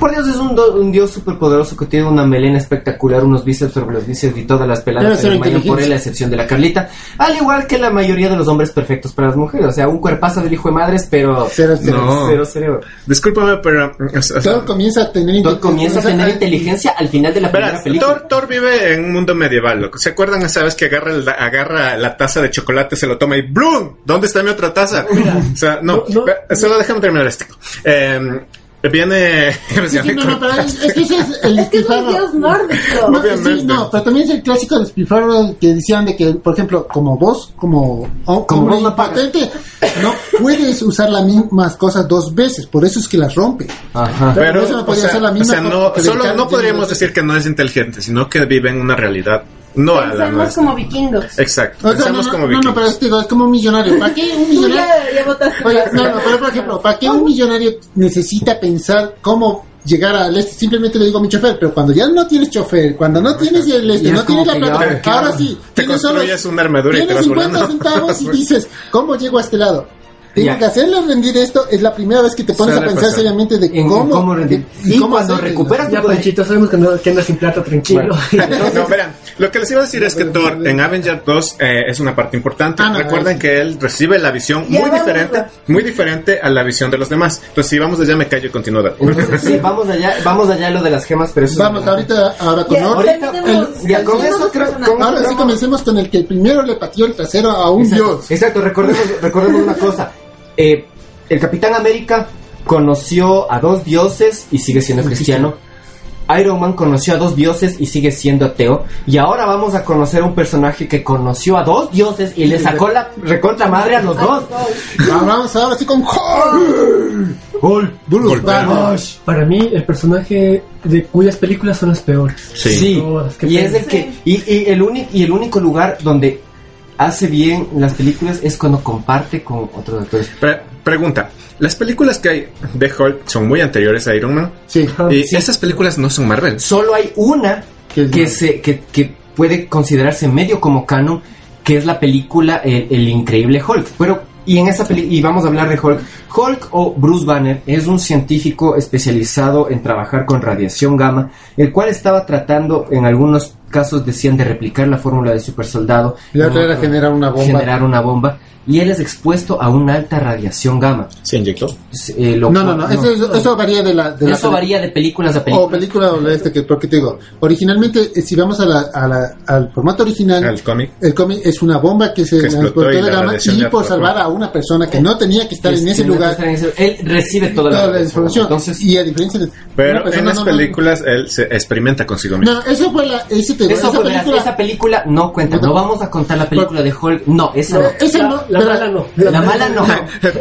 por Dios, es un, do- un dios súper poderoso que tiene una melena espectacular, unos bíceps sobre los bíceps y todas las peladas que desmayan por él, a excepción de la Carlita. Al igual que la mayoría de los hombres perfectos para las mujeres. O sea, un cuerpazo del hijo de madres, pero Cero, cero. No. cero cerebro. Discúlpame, pero... o sea, Thor comienza a tener Thor comienza a tener inteligencia al final de la primera película. Thor, Thor vive en un mundo medieval, loco. ¿Se acuerdan esa vez que agarra, el- agarra la taza de chocolate, se lo toma y ¡blum! ¿Dónde está mi otra taza? O sea, no, No, no. solo déjame terminar esto. Eh, viene... Sí, sí, no, no, pero es, es que ese es el Es que es un dios nórdico. No, sí, no, pero también es el clásico despilfarro que decían de que, por ejemplo, como vos, como, Como vos no pagas. impotente, no puedes usar las mismas cosas dos veces, por eso es que las rompe. Ajá. Pero Pero, eso no o podía sea, ser la o misma sea, no, solo no podríamos decir que no es inteligente, sino que vive en una realidad, no nuestra. como vikingos. Exacto, O sea, no, pensamos no, como no, no, vikingos. pero es, digo, es como un millonario. ¿Para qué un millonario? ya, ya votaste. Oye, no, no, pero por ejemplo, ¿para qué un millonario necesita pensar cómo llegar al este? Simplemente le digo a mi chofer, pero cuando ya no tienes chofer, cuando no tienes el este, Ya no es tienes la plata, ya, ¿qué ahora sí, Te tienes solo construyes una armadura y te tienes vas 50 volando. centavos y dices, ¿cómo llego a este lado? Tengo Ya. que hacerle rendir esto, es la primera vez que te pones Suele a pensar pasar. seriamente de En- en cómo, cómo rendir. de- Y cuando hacerlo, recuperas ¿no? Ya, Panchito, sabemos que, no, que andas sin plata, tranquilo. No, verán, lo que les iba a decir es que Thor en Avenger 2 eh, es una parte importante. Ah, no, Recuerden que él recibe la visión muy vamos, diferente, va. muy diferente a la visión de los demás. Entonces, si vamos allá, me callo y continúo. Entonces, sí, vamos allá, vamos allá a lo de las gemas, pero eso es- Vamos, ahorita, ahora con ahora sí comencemos con el que primero le pateó el trasero a un dios. exacto, recordemos, recordemos una cosa. Eh, el Capitán América conoció a dos dioses y sigue siendo cristiano. Iron Man conoció a dos dioses y sigue siendo ateo. Y ahora vamos a conocer a un personaje que conoció a dos dioses y le sacó la recontra madre a los dos. Vamos ahora sí con Hulk. Para mí, el personaje de cuyas películas son las peores. Sí, y es el que y, y el único y el único lugar donde hace bien las películas es cuando comparte con otros actores. Pre- pregunta, las películas que hay de Hulk son muy anteriores a Iron Man. Sí. Y esas películas no son Marvel. Solo hay una Que se que, que puede considerarse medio como canon, que es la película El, el increíble Hulk. Pero y en esa peli y vamos a hablar de Hulk. Hulk o Bruce Banner es un científico especializado en trabajar con radiación gamma, el cual estaba tratando en algunos casos decían de replicar la fórmula del super soldado Y la otra era generar una bomba. generar una bomba y él es expuesto a una alta radiación gamma. ¿Se inyectó? Eh, lo No, no, no, eso, eso- eso varía de la... De la Eso peli- varía de películas a O películas. película o la este que porque te digo, originalmente eh, si vamos a la, a la- al formato original, Al cómic. el cómic es una bomba que se Que explotó transportó y de radiación y por salvar a una persona que no tenía que estar en ese no lugar está en ese- Él recibe toda la, toda la información. Entonces, y a diferencia de Pero en las películas él se experimenta consigo mismo. No, eso fue la ese te esa fue, película esa película no cuenta. No vamos a contar la película de Hulk. No, esa no. esa no, la pero- mala no. La mala no.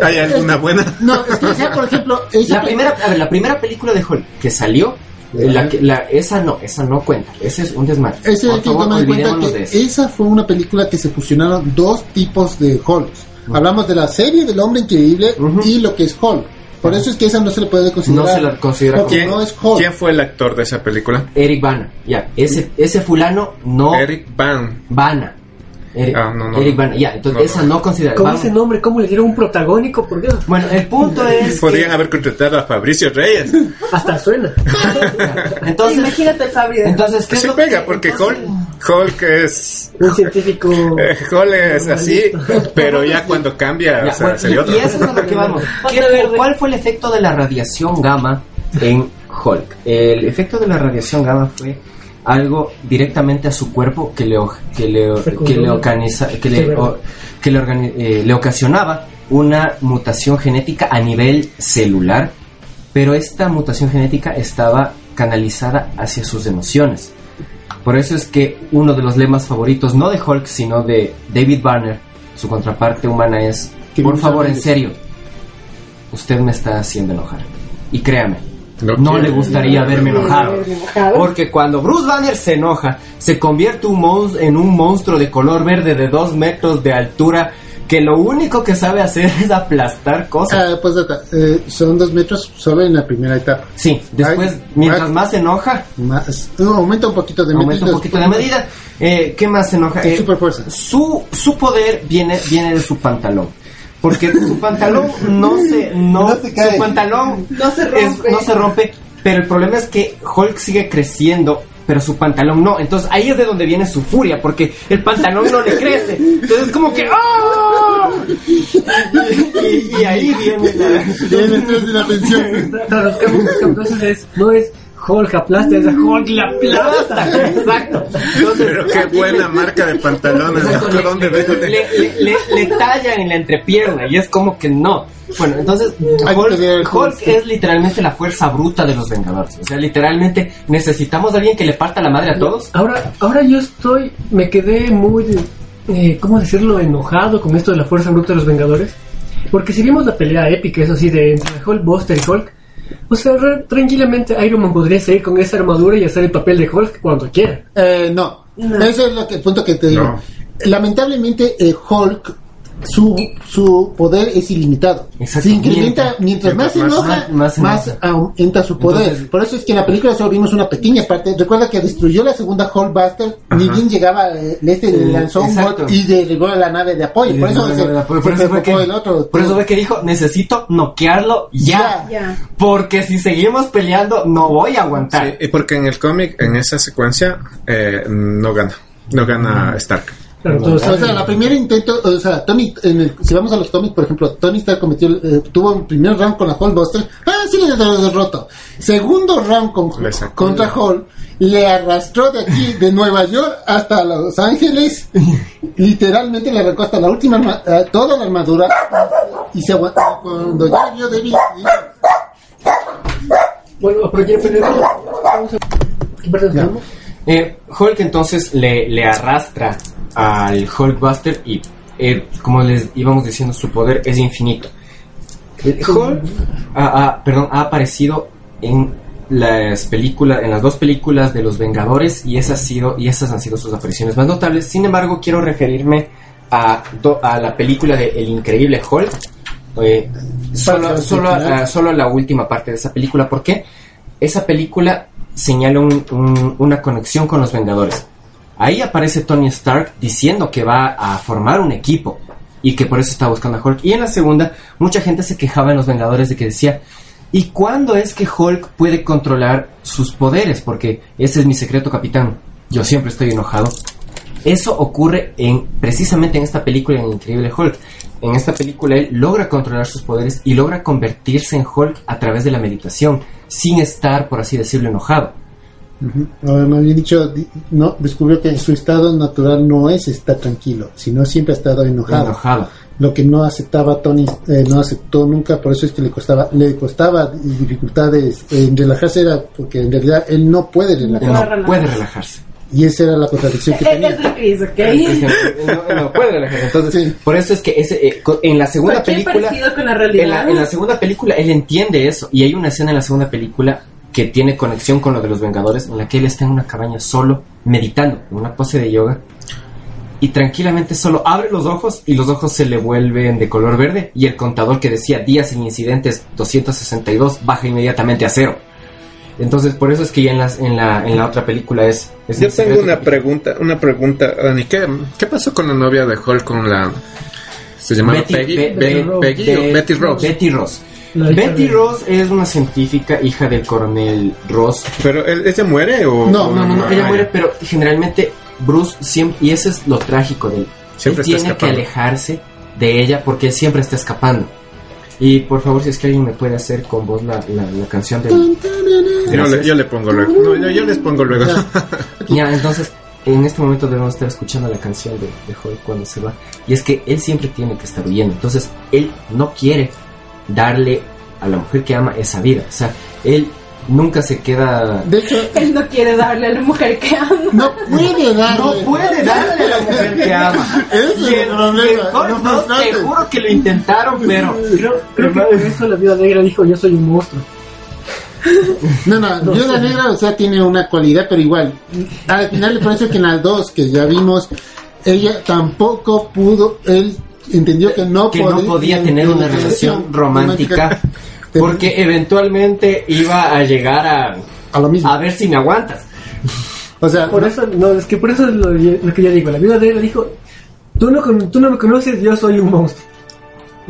¿Hay alguna buena? No, es que esa, por ejemplo, La primera, a ver, la primera película de Hulk que salió, la, que- la, esa no, esa no cuenta. Ese es un desmadre. Ese Por que favor, en cuenta de que esa fue una película que se fusionaron dos tipos de Hulk. Hablamos de la serie del hombre increíble Ujú. y lo que es Hulk. Por eso es que esa no se le puede considerar. No se la considera Porque ¿Quién, no es Hulk. quién fue el actor de esa película? Eric Bana, ya. Ese, ese fulano no. Eric Van. Bana. Eric, Ah, no, no, Eric. Bana, ya. Entonces, No, esa no. considera. ¿Cómo Vamos. ese nombre? ¿Cómo le dieron un protagónico? Por Dios. Bueno, el punto es. que- Podrían haber contratado a Fabricio Reyes. Hasta suena. entonces, Imagínate el Fabri entonces, ¿qué es Se pega que- porque entonces- Hulk, Hulk es Un científico. eh, Hulk es así, pero ya cuando cambia, Ya, o sea, bueno, sería y, otro. y eso es a lo que vamos. ¿Qué. ¿Cuál fue el efecto de la radiación gamma en Hulk? El efecto de la radiación gamma fue algo directamente a su cuerpo que le, que le, que le, que le, o- que le, organi- eh, le ocasionaba una mutación genética a nivel celular, pero esta mutación genética estaba canalizada hacia sus emociones. Por eso es que uno de los lemas favoritos, no de Hulk, sino de David Banner, su contraparte humana es, por favor, en serio, usted me está haciendo enojar. Y créame, No le gustaría verme enojado. verme enojado. Porque cuando Bruce Banner se enoja, se convierte un en un monstruo de color verde de dos metros de altura que lo único que sabe hacer es aplastar cosas. Ah, pues acá, eh, son dos metros solo en la primera etapa. Sí, después, Ay, mientras más se enoja, Más, no, aumenta un poquito de aumenta un medida. poquito de medida. Eh, ¿Qué más se enoja? Eh, super fuerza. su, su poder viene, viene de su pantalón. Porque su pantalón no se, no, No se cae. su pantalón No se es- rompe. no se rompe, pero el problema es que Hulk sigue creciendo, pero su pantalón no. Entonces ahí es de donde viene su furia, porque el pantalón no le crece. Entonces es como que ¡ah! Y, y- y ahí viene la... Tiene estrés de la tensión. Los cambios entonces es, no es Hulk aplasta, es Hulk la aplasta. Exacto. Entonces, Pero qué buena marca de pantalones. ¿De dónde le, le, le, le tallan en la entrepierna y es como que no. Bueno, entonces Hulk, Hulk es literalmente la fuerza bruta de los Vengadores. O sea, literalmente necesitamos a alguien que le parta la madre a todos. Ahora, ahora yo estoy, me quedé muy, eh, ¿cómo decirlo? Enojado con esto de la fuerza bruta de los Vengadores. Porque si vimos la pelea épica, eso sí, de entre Hulk, Buster y Hulk, o sea, re- tranquilamente Iron Man podría seguir con esa armadura y hacer el papel de Hulk cuando quiera. Eh, no. No. Ese es lo que, el punto que te digo. No. Lamentablemente, eh, Hulk, su, su poder es ilimitado. Exacto. Se incrementa, mientras, Mientras más se enoja, más- más, aumenta su poder. Entonces- Por eso es que en la película solo vimos una pequeña parte. Recuerda que destruyó la segunda Hulkbuster, ni bien llegaba, eh, este le Eh, lanzó un bot y derribó la nave de apoyo. Por eso se, por, se eso fue preocupó que, el otro. por eso fue que dijo, necesito noquearlo ya. Ya. Porque si seguimos peleando, no voy a aguantar. Sí, y porque en el cómic, en esa secuencia, eh, no gana. No gana Stark. Claro, O sea, la primera intento, o sea, Tony, en el- si vamos a los cómics, por ejemplo, Tony Stark cometió, eh, tuvo un primer round con la Hulkbuster, ah, sí le derro- derrotó. Segundo round con, contra Hulk, le arrastró de aquí, de Nueva York hasta Los Ángeles, literalmente le arrancó hasta la última, arma- eh, toda la armadura, y se aguantó, cuando ya vio débil, bueno, pero ya, pero vamos a... ¿Qué estamos? Eh, Hulk entonces le, le arrastra al Hulkbuster y, eh, como les íbamos diciendo, su poder es infinito. El Hulk ha, ha- perdón, ha aparecido en las películas, en las dos películas de los Vengadores y esas, sido, y esas han sido sus apariciones más notables. Sin embargo, quiero referirme a, do- a la película de El Increíble Hulk. Eh, solo, solo, a- solo la última parte de esa película. ¿Por qué? Esa película señala un- un- una conexión con los Vengadores. Ahí aparece Tony Stark diciendo que va a formar un equipo y que por eso está buscando a Hulk. Y en la segunda, mucha gente se quejaba en los Vengadores de que decía, ¿y cuándo es que Hulk puede controlar sus poderes? Porque ese es mi secreto, capitán. Yo siempre estoy enojado. Eso ocurre en precisamente en esta película, en Increíble Hulk. En esta película él logra controlar sus poderes y logra convertirse en Hulk a través de la meditación, sin estar, por así decirlo, enojado. O más bien dicho, di- no, descubrió que su estado natural no es estar tranquilo, sino siempre ha estado enojado. Enojado. lo que no aceptaba Tony eh, no aceptó nunca por eso es que le costaba le costaba dificultades en relajarse era porque en realidad él no puede No relajarse puede relajarse. y esa era la contradicción que Es tenía es lo que dice, ¿ok? no, no puede relajarse. Entonces, Sí. por eso es que ese, eh, co- en la segunda película, con la en realidad. la, en la segunda película él entiende eso y hay una escena en la segunda película que tiene conexión con lo de los Vengadores en la que él está en una cabaña solo meditando en una pose de yoga y tranquilamente solo abre los ojos y los ojos se le vuelven de color verde y el contador que decía días sin incidentes 262 baja inmediatamente a cero. Entonces por eso es que ya en, las, en, la, en la otra película es... es Yo tengo una pregunta, una pregunta, Dani. ¿Qué, qué pasó con la novia de Hulk con la... ¿Se llamaba Betty- Peggy? Be- Be- Be- Peggy o Betty Rose? Betty Ross. Betty de- Ross es una científica hija del coronel Ross. ¿Pero él- ella muere o...? No, o No, no, no, ella Ah, muere, pero generalmente Bruce siempre, y eso es lo trágico de él. Siempre él tiene que alejarse de ella porque él siempre está escapando. Y por favor, si es que alguien me puede hacer con voz la, la, la canción de... Yo le, yo le pongo luego. No, yo, yo les pongo luego. Ya, entonces, en este momento debemos estar escuchando la canción de, de Hulk cuando se va. Y es que él siempre tiene que estar huyendo. Entonces, él no quiere darle a la mujer que ama esa vida. O sea, él nunca se queda... de hecho Él no quiere darle a la mujer que ama. no puede darle No puede darle a la mujer que ama. Ese es Y el el- problema, el no te juro que lo intentaron, pero... Creo, creo que por eso la vida negra dijo yo soy un monstruo. no no Viuda Negra o sea tiene una cualidad pero igual al final por eso que en las dos que ya vimos ella tampoco pudo él entendió que no, que no podía tener una relación romántica porque eventualmente iba a llegar a, a lo mismo. a ver si me aguantas. O sea, Por eso, no, es que por eso es lo, lo que yo digo. La viuda negra dijo, tú no, con- tú no me conoces, yo soy un monstruo.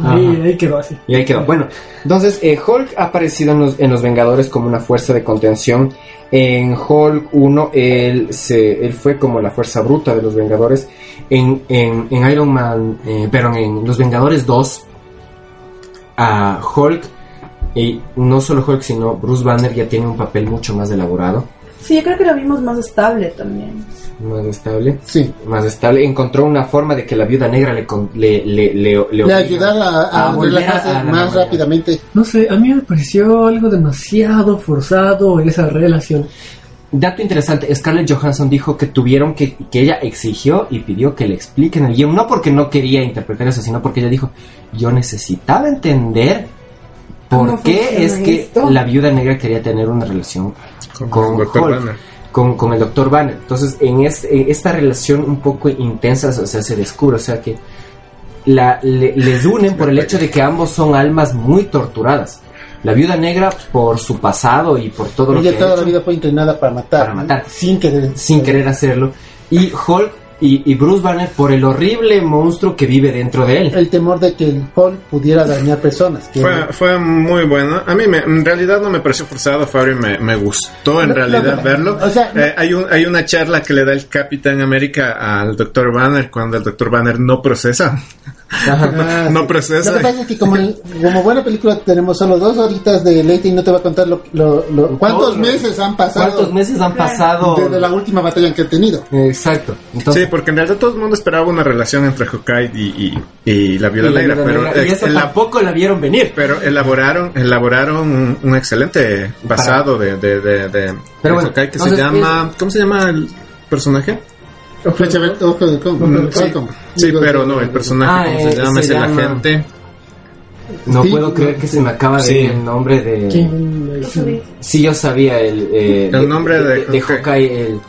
Ahí, quedó así. Y ahí quedó. Bueno, entonces eh, Hulk ha aparecido en los, en los Vengadores como una fuerza de contención. En Hulk 1 él, se, él fue como la fuerza bruta de los Vengadores. En, en, en Iron Man, eh, pero en Los Vengadores 2, a Hulk, y no solo Hulk, sino Bruce Banner ya tiene un papel mucho más elaborado, Sí, yo creo que lo vimos más estable también. más estable. sí. Más estable, encontró una forma de que la viuda negra le, con- le, le, le, le ayudara a, a volver a la más rápidamente. No sé, a mí me pareció algo demasiado forzado esa relación. Dato interesante, Scarlett Johansson dijo que tuvieron que, que ella exigió y pidió que le expliquen el guion, no porque no quería interpretar eso, sino porque ella dijo, yo necesitaba entender por ¿Cómo qué es que esto? la viuda negra quería tener una relación Con, con Dr. Hulk. Con, con el Dr. Banner. Entonces, en, es- en esta relación un poco intensa, o sea, se descubre, o sea que la, le- les unen por el hecho de que ambos son almas muy torturadas. La viuda negra por su pasado y por todo lo que Ella ha toda hecho la vida fue entrenada para matar. Para matar. Sin querer. sin querer hacerlo. Y Hulk y, y Bruce Banner por el horrible monstruo que vive dentro de él. El temor de que el Hulk pudiera dañar personas. que- Fue, fue muy bueno. A mí me- en realidad no me pareció forzado, Fabio, me, me gustó en No, realidad no, verlo. o sea, no- Eh, hay, un, hay una charla que le da el Capitán América al Dr. Banner cuando el Dr. Banner no procesa. Ah, no sí. procesa. Lo que pasa es que como, como buena película tenemos solo dos horitas de leite y no te va a contar lo, lo- lo- cuántos meses han pasado ¿Cuántos meses han pasado? desde la última batalla que han tenido. Exacto. Entonces, Sí, porque en realidad todo el mundo esperaba una relación entre Hawkeye y, y, y la Viuda Negra, pero, Negra, y eso la- tampoco la vieron venir. pero elaboraron elaboraron un, un excelente basado de, de, de, de- Pero de bueno, Hawkeye que se llama... ¿Cómo se llama el personaje? Sí, Halcón. sí, Digo, pero no, el personaje, Ah, ¿cómo eh, se llama? se Es el llama- agente. No Sí, puedo creer que se me acaba de sí. ir el nombre de... ¿Quién? Sí, yo sabía el... eh, El nombre de de, Hawkeye. Hawkeye, el...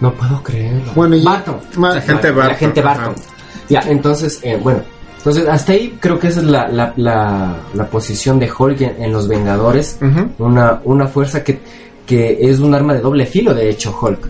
No puedo creerlo. Bueno, y- Barton. La Barton. gente Barton. ajá. Ya, entonces, eh, bueno, entonces hasta ahí creo que esa es la, la, la, la posición de Hulk en, en Los Vengadores. Una, una fuerza que, que es un arma de doble filo, de hecho, Hulk.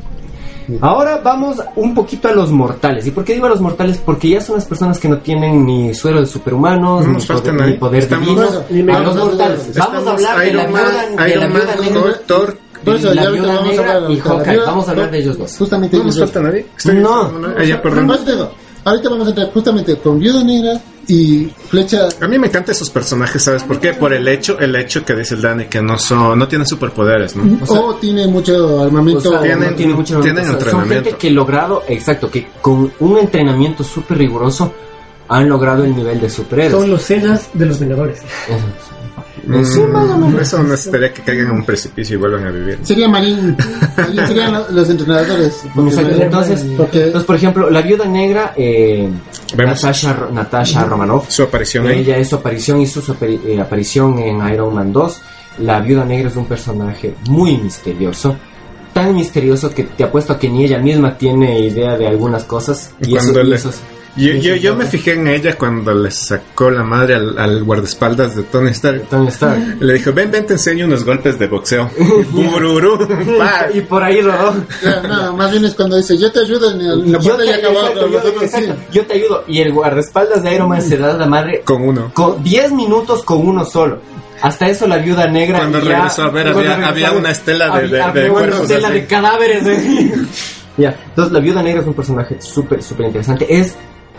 Ahora vamos un poquito a los mortales. ¿Y por qué digo a los mortales? Porque ya son las personas que no tienen ni suero de superhumanos, No ni poder, ni poder Estamos- divino. Bueno, a los mortales. Vamos a hablar de la Man, viuda, de la Iron Man, viuda negra. Thor, Thor. Por eso, la ya ahorita viuda vamos a negra hablar y de la Hawkeye. viuda- Vamos a hablar de ellos dos. Justamente No nos falta nadie. No. Ah, ya, perdón. Digo, ahorita vamos a entrar justamente con Viuda Negra y Flecha. A mí me encantan esos personajes, ¿sabes por qué? Por el hecho, el hecho que dice el Dani que no son, no tienen superpoderes, ¿no? O sea, o tiene mucho armamento. O sea, tienen- no tiene mucho tienen o sea, Son entrenamiento. gente que logrado, exacto, que con un entrenamiento súper riguroso han logrado el nivel de superhéroes. Son los cenas de los Vengadores. Mm, Sí, más o menos. Eso necesitaría que caigan en un precipicio y vuelvan a vivir. Sería Marín. Serían lo- los entrenadores. porque- Entonces, porque entonces, por ejemplo, la viuda negra, eh, Vemos. Natasha, Ro- Natasha Romanoff, Su aparición ahí. ella es su aparición, hizo su eh, aparición en Iron Man 2. La viuda negra es un personaje muy misterioso. Tan misterioso que te apuesto a que ni ella misma tiene idea de algunas cosas. Y eso, Cuando y eso es- Yo, yo, yo me fijé en ella cuando le sacó la madre al, al guardaespaldas de Tony Stark. Tony Stark. Le dijo, ven, ven, te enseño unos golpes de boxeo. Bururú, pa. y por ahí rodó. Ya, no, más bien es cuando dice, yo te ayudo en el- Yo te, y acabó. exacto, los yo- otros sí. exacto, yo te ayudo. Y el guardaespaldas de Iron Man se da la madre Con uno. con 10 minutos con uno solo. Hasta eso la viuda negra. Cuando ya- regresó a ver, había- regresó había una estela de- había- de- de había una cuerpos estela así. de cadáveres. eh. ya, entonces la viuda negra es un personaje súper, súper interesante. Es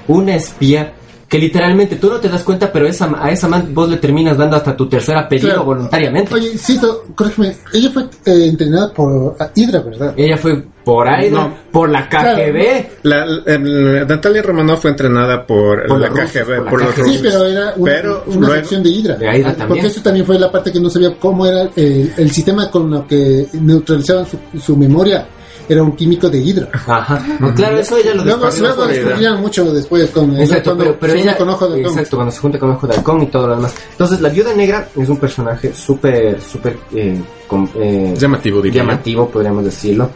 una espía que literalmente tú no te das cuenta, pero esa, a esa man vos le terminas dando hasta tu tercer apellido Claro. voluntariamente. Oye, Cito, corrígeme, ella fue eh, entrenada por Hydra, ¿verdad? Ella fue por ahí, No. por la KGB. La, el- Natalia Romanoff fue entrenada por, Por la rusos, KGB, por la por los KGB. Sí, rusos. pero era una, Pero una luego- sección de Hydra. De Hydra también. Porque eso también fue la parte que no sabía cómo era el, el sistema con lo que neutralizaban su, su memoria. Era un químico de Hydra. Ajá. No, claro, eso ella lo Luego, descubrió luego descubrirían mucho después con el- Exacto, cuando pero, pero se ella, con ojo de halcón. exacto, cuando se junta con Ojo de Halcón y todo lo demás. Entonces, la Viuda Negra es un personaje súper, súper eh, com- eh, Llamativo, diría llamativo, podríamos decirlo.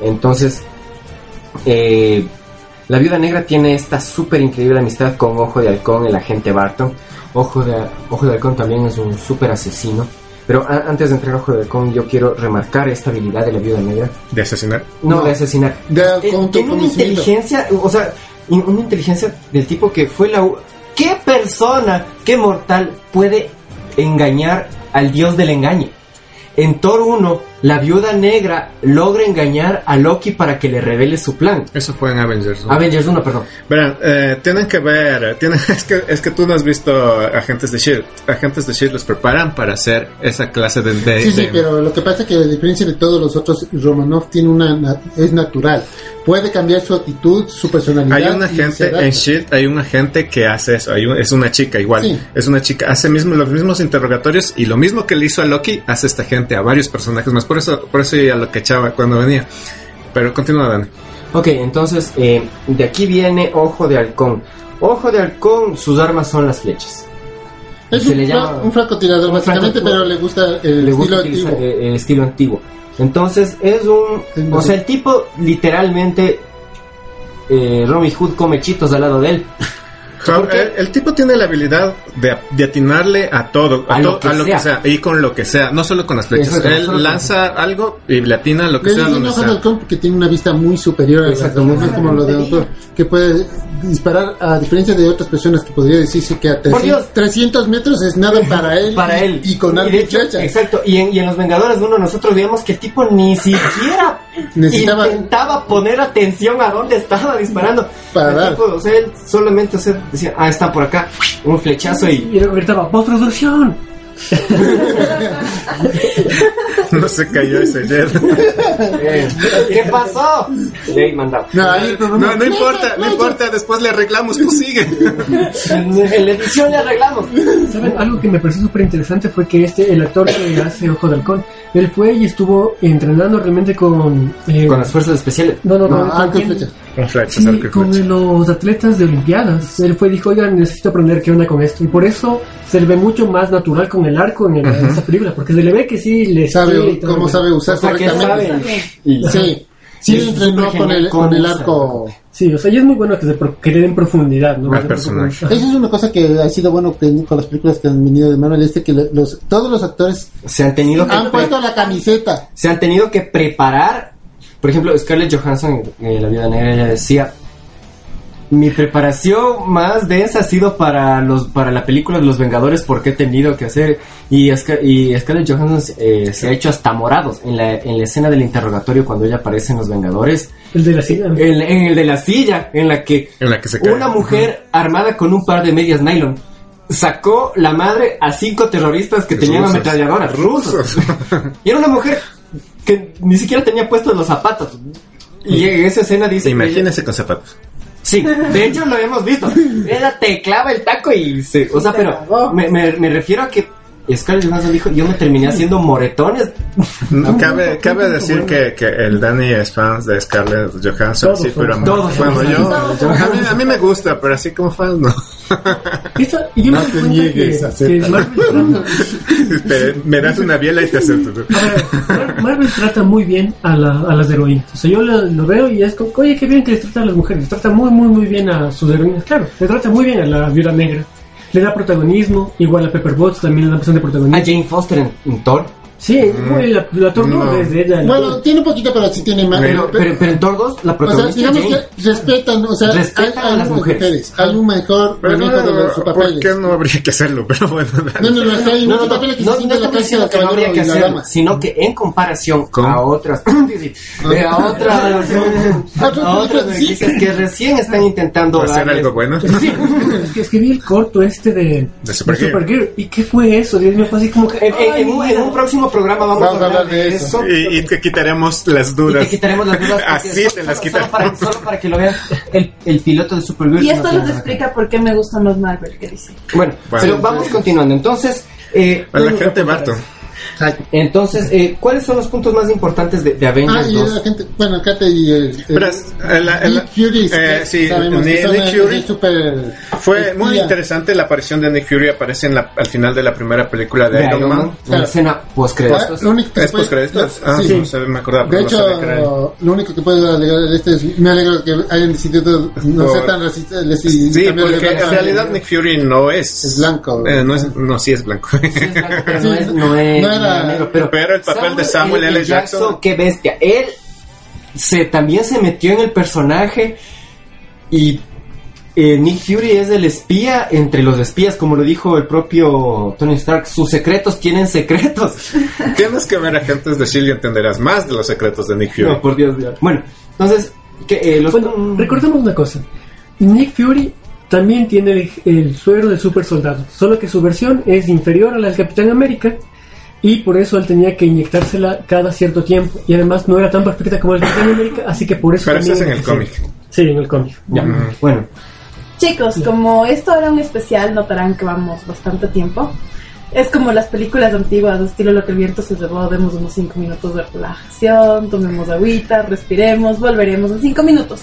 Entonces, eh, La viuda negra tiene esta súper increíble amistad con Ojo de Halcón, el agente Barton. Ojo de, Ojo de Halcón también es un súper asesino. Pero a- antes de entrar a Ojo de Halcón, yo quiero remarcar esta habilidad de la viuda negra. De asesinar. No, No. de asesinar. De Eh, tiene una inteligencia, o sea, in- una inteligencia del tipo que fue la... u- ¿Qué persona, qué mortal puede engañar al dios del engaño? En Thor 1, la viuda negra logra engañar a Loki para que le revele su plan. Eso fue en Avengers. ¿no? Avengers 1, perdón. Verán, eh, tienen que ver, eh, tienen, es, que, es que tú no has visto agentes de Shield. Agentes de Shield los preparan para hacer esa clase de. de- Sí, sí, de- pero lo que pasa es que a diferencia de todos los otros, Romanov tiene una na- es natural. Puede cambiar su actitud, su personalidad. Hay un agente en Shield, hay un agente que hace eso. Hay un- es una chica igual. Sí. Es una chica, hace mismo, los mismos interrogatorios y lo mismo que le hizo a Loki, hace esta gente a varios personajes más. Por eso, por eso ya lo que echaba cuando venía. Pero continúa, Dani. Ok, entonces, eh, de aquí viene Ojo de Halcón. Ojo de Halcón, sus armas son las flechas. Es se un, le fra- llama- un francotirador, un básicamente, pero le gusta el le gusta estilo utilizar antiguo. el estilo antiguo. Entonces es un, Sí, o sea, el tipo literalmente eh, Robin Hood come chitos al lado de él. ¿Por qué? El, el tipo tiene la habilidad de, de atinarle a todo, A a, lo to- que a lo sea. que sea, y con lo que sea, no solo con las flechas. Exacto, Él con- lanza algo y le atina a lo que Le sea donde sea. porque tiene una vista muy superior a las demás, como lo de autor, que puede disparar a diferencia de otras personas que podría decirse que a Por 300, Dios. 300 metros es nada para él Para y, él. y con Y flecha. Exacto. Y en, y en Los Vengadores 1 nosotros veíamos que el tipo ni siquiera Necesitaba- intentaba poner atención a dónde estaba disparando. Para El dar. tipo, o sea, él solamente o sea, decía, ah, está por acá, un flechazo y... Y luego gritaba, ¡postproducción! No se cayó ese jet. eh, ¿Qué pasó? Le he mandado. No, No, no importa, no importa, después le arreglamos, tú sigue. En, la edición le arreglamos. ¿Saben? Algo que me pareció súper interesante fue que este, el actor que hace Ojo de Halcón, él fue y estuvo entrenando realmente con... eh, Con las fuerzas especiales. no, no, No, no, arco y con- flecha. Con flechas, Sí, y con flecha. los atletas de Olimpiadas. Él fue y dijo, oigan, necesito aprender qué onda con esto. Y por eso se le ve mucho más natural con el arco en, el- en esta película, porque se le ve que sí le Sabe estira y todo, cómo sabe usar O sea, que correctamente. sabe. Y- Sí, sí Es entrenó con el, con el arco. Sí, o sea, y es muy bueno que, se pro- que le den profundidad, ¿no? Al personaje. Eso es una cosa que ha sido bueno que- con las películas que han venido de Marvel, este que los, todos los actores Se han tenido que han puesto la camiseta. se han tenido que preparar. Por ejemplo, Scarlett Johansson en La Vida Negra ella decía mi preparación más densa ha sido para los para la película de los Vengadores porque he tenido que hacer y, Scar- y Scarlett Johansson eh, se ha hecho hasta morados en la, en la escena del interrogatorio cuando ella aparece en los Vengadores El de la silla. en, en el de la silla en la que En la que se una mujer armada con un par de medias nylon sacó la madre a cinco terroristas que tenían ametralladoras. Rusos. Y era una mujer que ni siquiera tenía puestos los zapatos. Y en esa escena dice... Imagínese con zapatos. Sí, de hecho lo hemos visto. Ella te clava el taco y se... O sea, Se pero me, me, me refiero a que Scarlett Johansson dijo, yo me terminé haciendo moretones. No, cabe, cabe decir que, que el Danny es fan de Scarlett Johansson, Todos sí, pero fans. Todos bueno, yo, a, mí, a mí me gusta, pero así como fan no. Y yo No me te niegues, que, acepta. que Te- me das una biela y te acepto. a Marvel trata muy bien a, la- a las heroínas. O sea, yo lo, lo veo y es como, oye, qué bien que les trata a las mujeres. Les trata muy, muy, muy bien a sus heroínas. Claro, le trata muy bien a la viuda negra. Le da protagonismo, igual a Pepper Potts también le da bastante A protagonismo. Jane Foster en, en Thor. Sí, la, la No. ella. la- Bueno, tiene un poquito, pero sí tiene más. Pero, pero, pero en Thor 2 la o sea, protagonista digamos Jane. que respetan, o sea, Respetan hay, a las unas mujeres. Hay un mejor Pero no, de los ¿por papeles. qué no habría que hacerlo? Pero bueno, No, no, no, hay No, no, no, que no, se no la diciendo del que no habría que la hacerlo, sino que en comparación ¿Con? a otras, sí, a otras, a otras franquicias que recién están intentando ¿va a ser darles- algo bueno? Sí, es que, es que vi el corto este de, De Supergirl. ¿Y qué fue eso? Dios mío, fue así como que. En un próximo programa vamos, Vamos a hablar de eso. Y, y te quitaremos las Y dudas. te quitaremos las dudas. Así solo- te las solo- solo para, quitaremos. solo para que lo vean. El, el piloto de Supergirl. Y no esto tiene les explica por qué me gustan los Marvel, que dice. Bueno, Bueno. pero vamos continuando. Entonces, eh, A la gente Barton. Entonces, eh, ¿cuáles son los puntos más importantes de, de Ah, Avengers y 2? la gente, bueno, acá te y el, el- es- el- el- Nick Fury, eh, sí, sabemos Nick- Fury super Fue muy espía. interesante la aparición de Nick Fury, aparece en la, al final de la primera película de, De Iron, Iron Man. Man, una escena post Ah, Lo único que ¿Es postcréditos? Ah, sí. no sé, me acordaba. De no hecho, lo único que puedo alegar de este es, me alegro que hayan decidido no Por- ser tan racistas. Sí, porque blanco en realidad. Nick Fury no es... Es blanco. Eh, no, es, no, sí es blanco. Sí, es blanco, pero Sí, no es, no es pero, pero el papel de Samuel L. Jackson- qué bestia. Él se también se metió en el personaje y eh, Nick Fury es el espía entre los espías, como lo dijo el propio Tony Stark. Sus secretos tienen secretos. Tienes que ver Agentes de S.H.I.E.L.D. y entenderás más de los secretos de Nick Fury. No, por Dios, Dios. Bueno, entonces, que, eh, los Bueno, recordemos una cosa. Nick Fury también tiene el, el suero del super soldado, solo que su versión es inferior a la del Capitán América y por eso él tenía que inyectársela cada cierto tiempo y además no era tan perfecta como el Capitán América, así que por eso... Pero eso también es en el cómic. Sí, en el cómic. Ya, Mm. bueno, Chicos, como esto era un especial, notarán que vamos bastante tiempo. Es como las películas antiguas, de estilo Lo que el viento se llevó, demos unos 5 minutos de relajación, tomemos agüita, respiremos, volveremos en 5 minutos.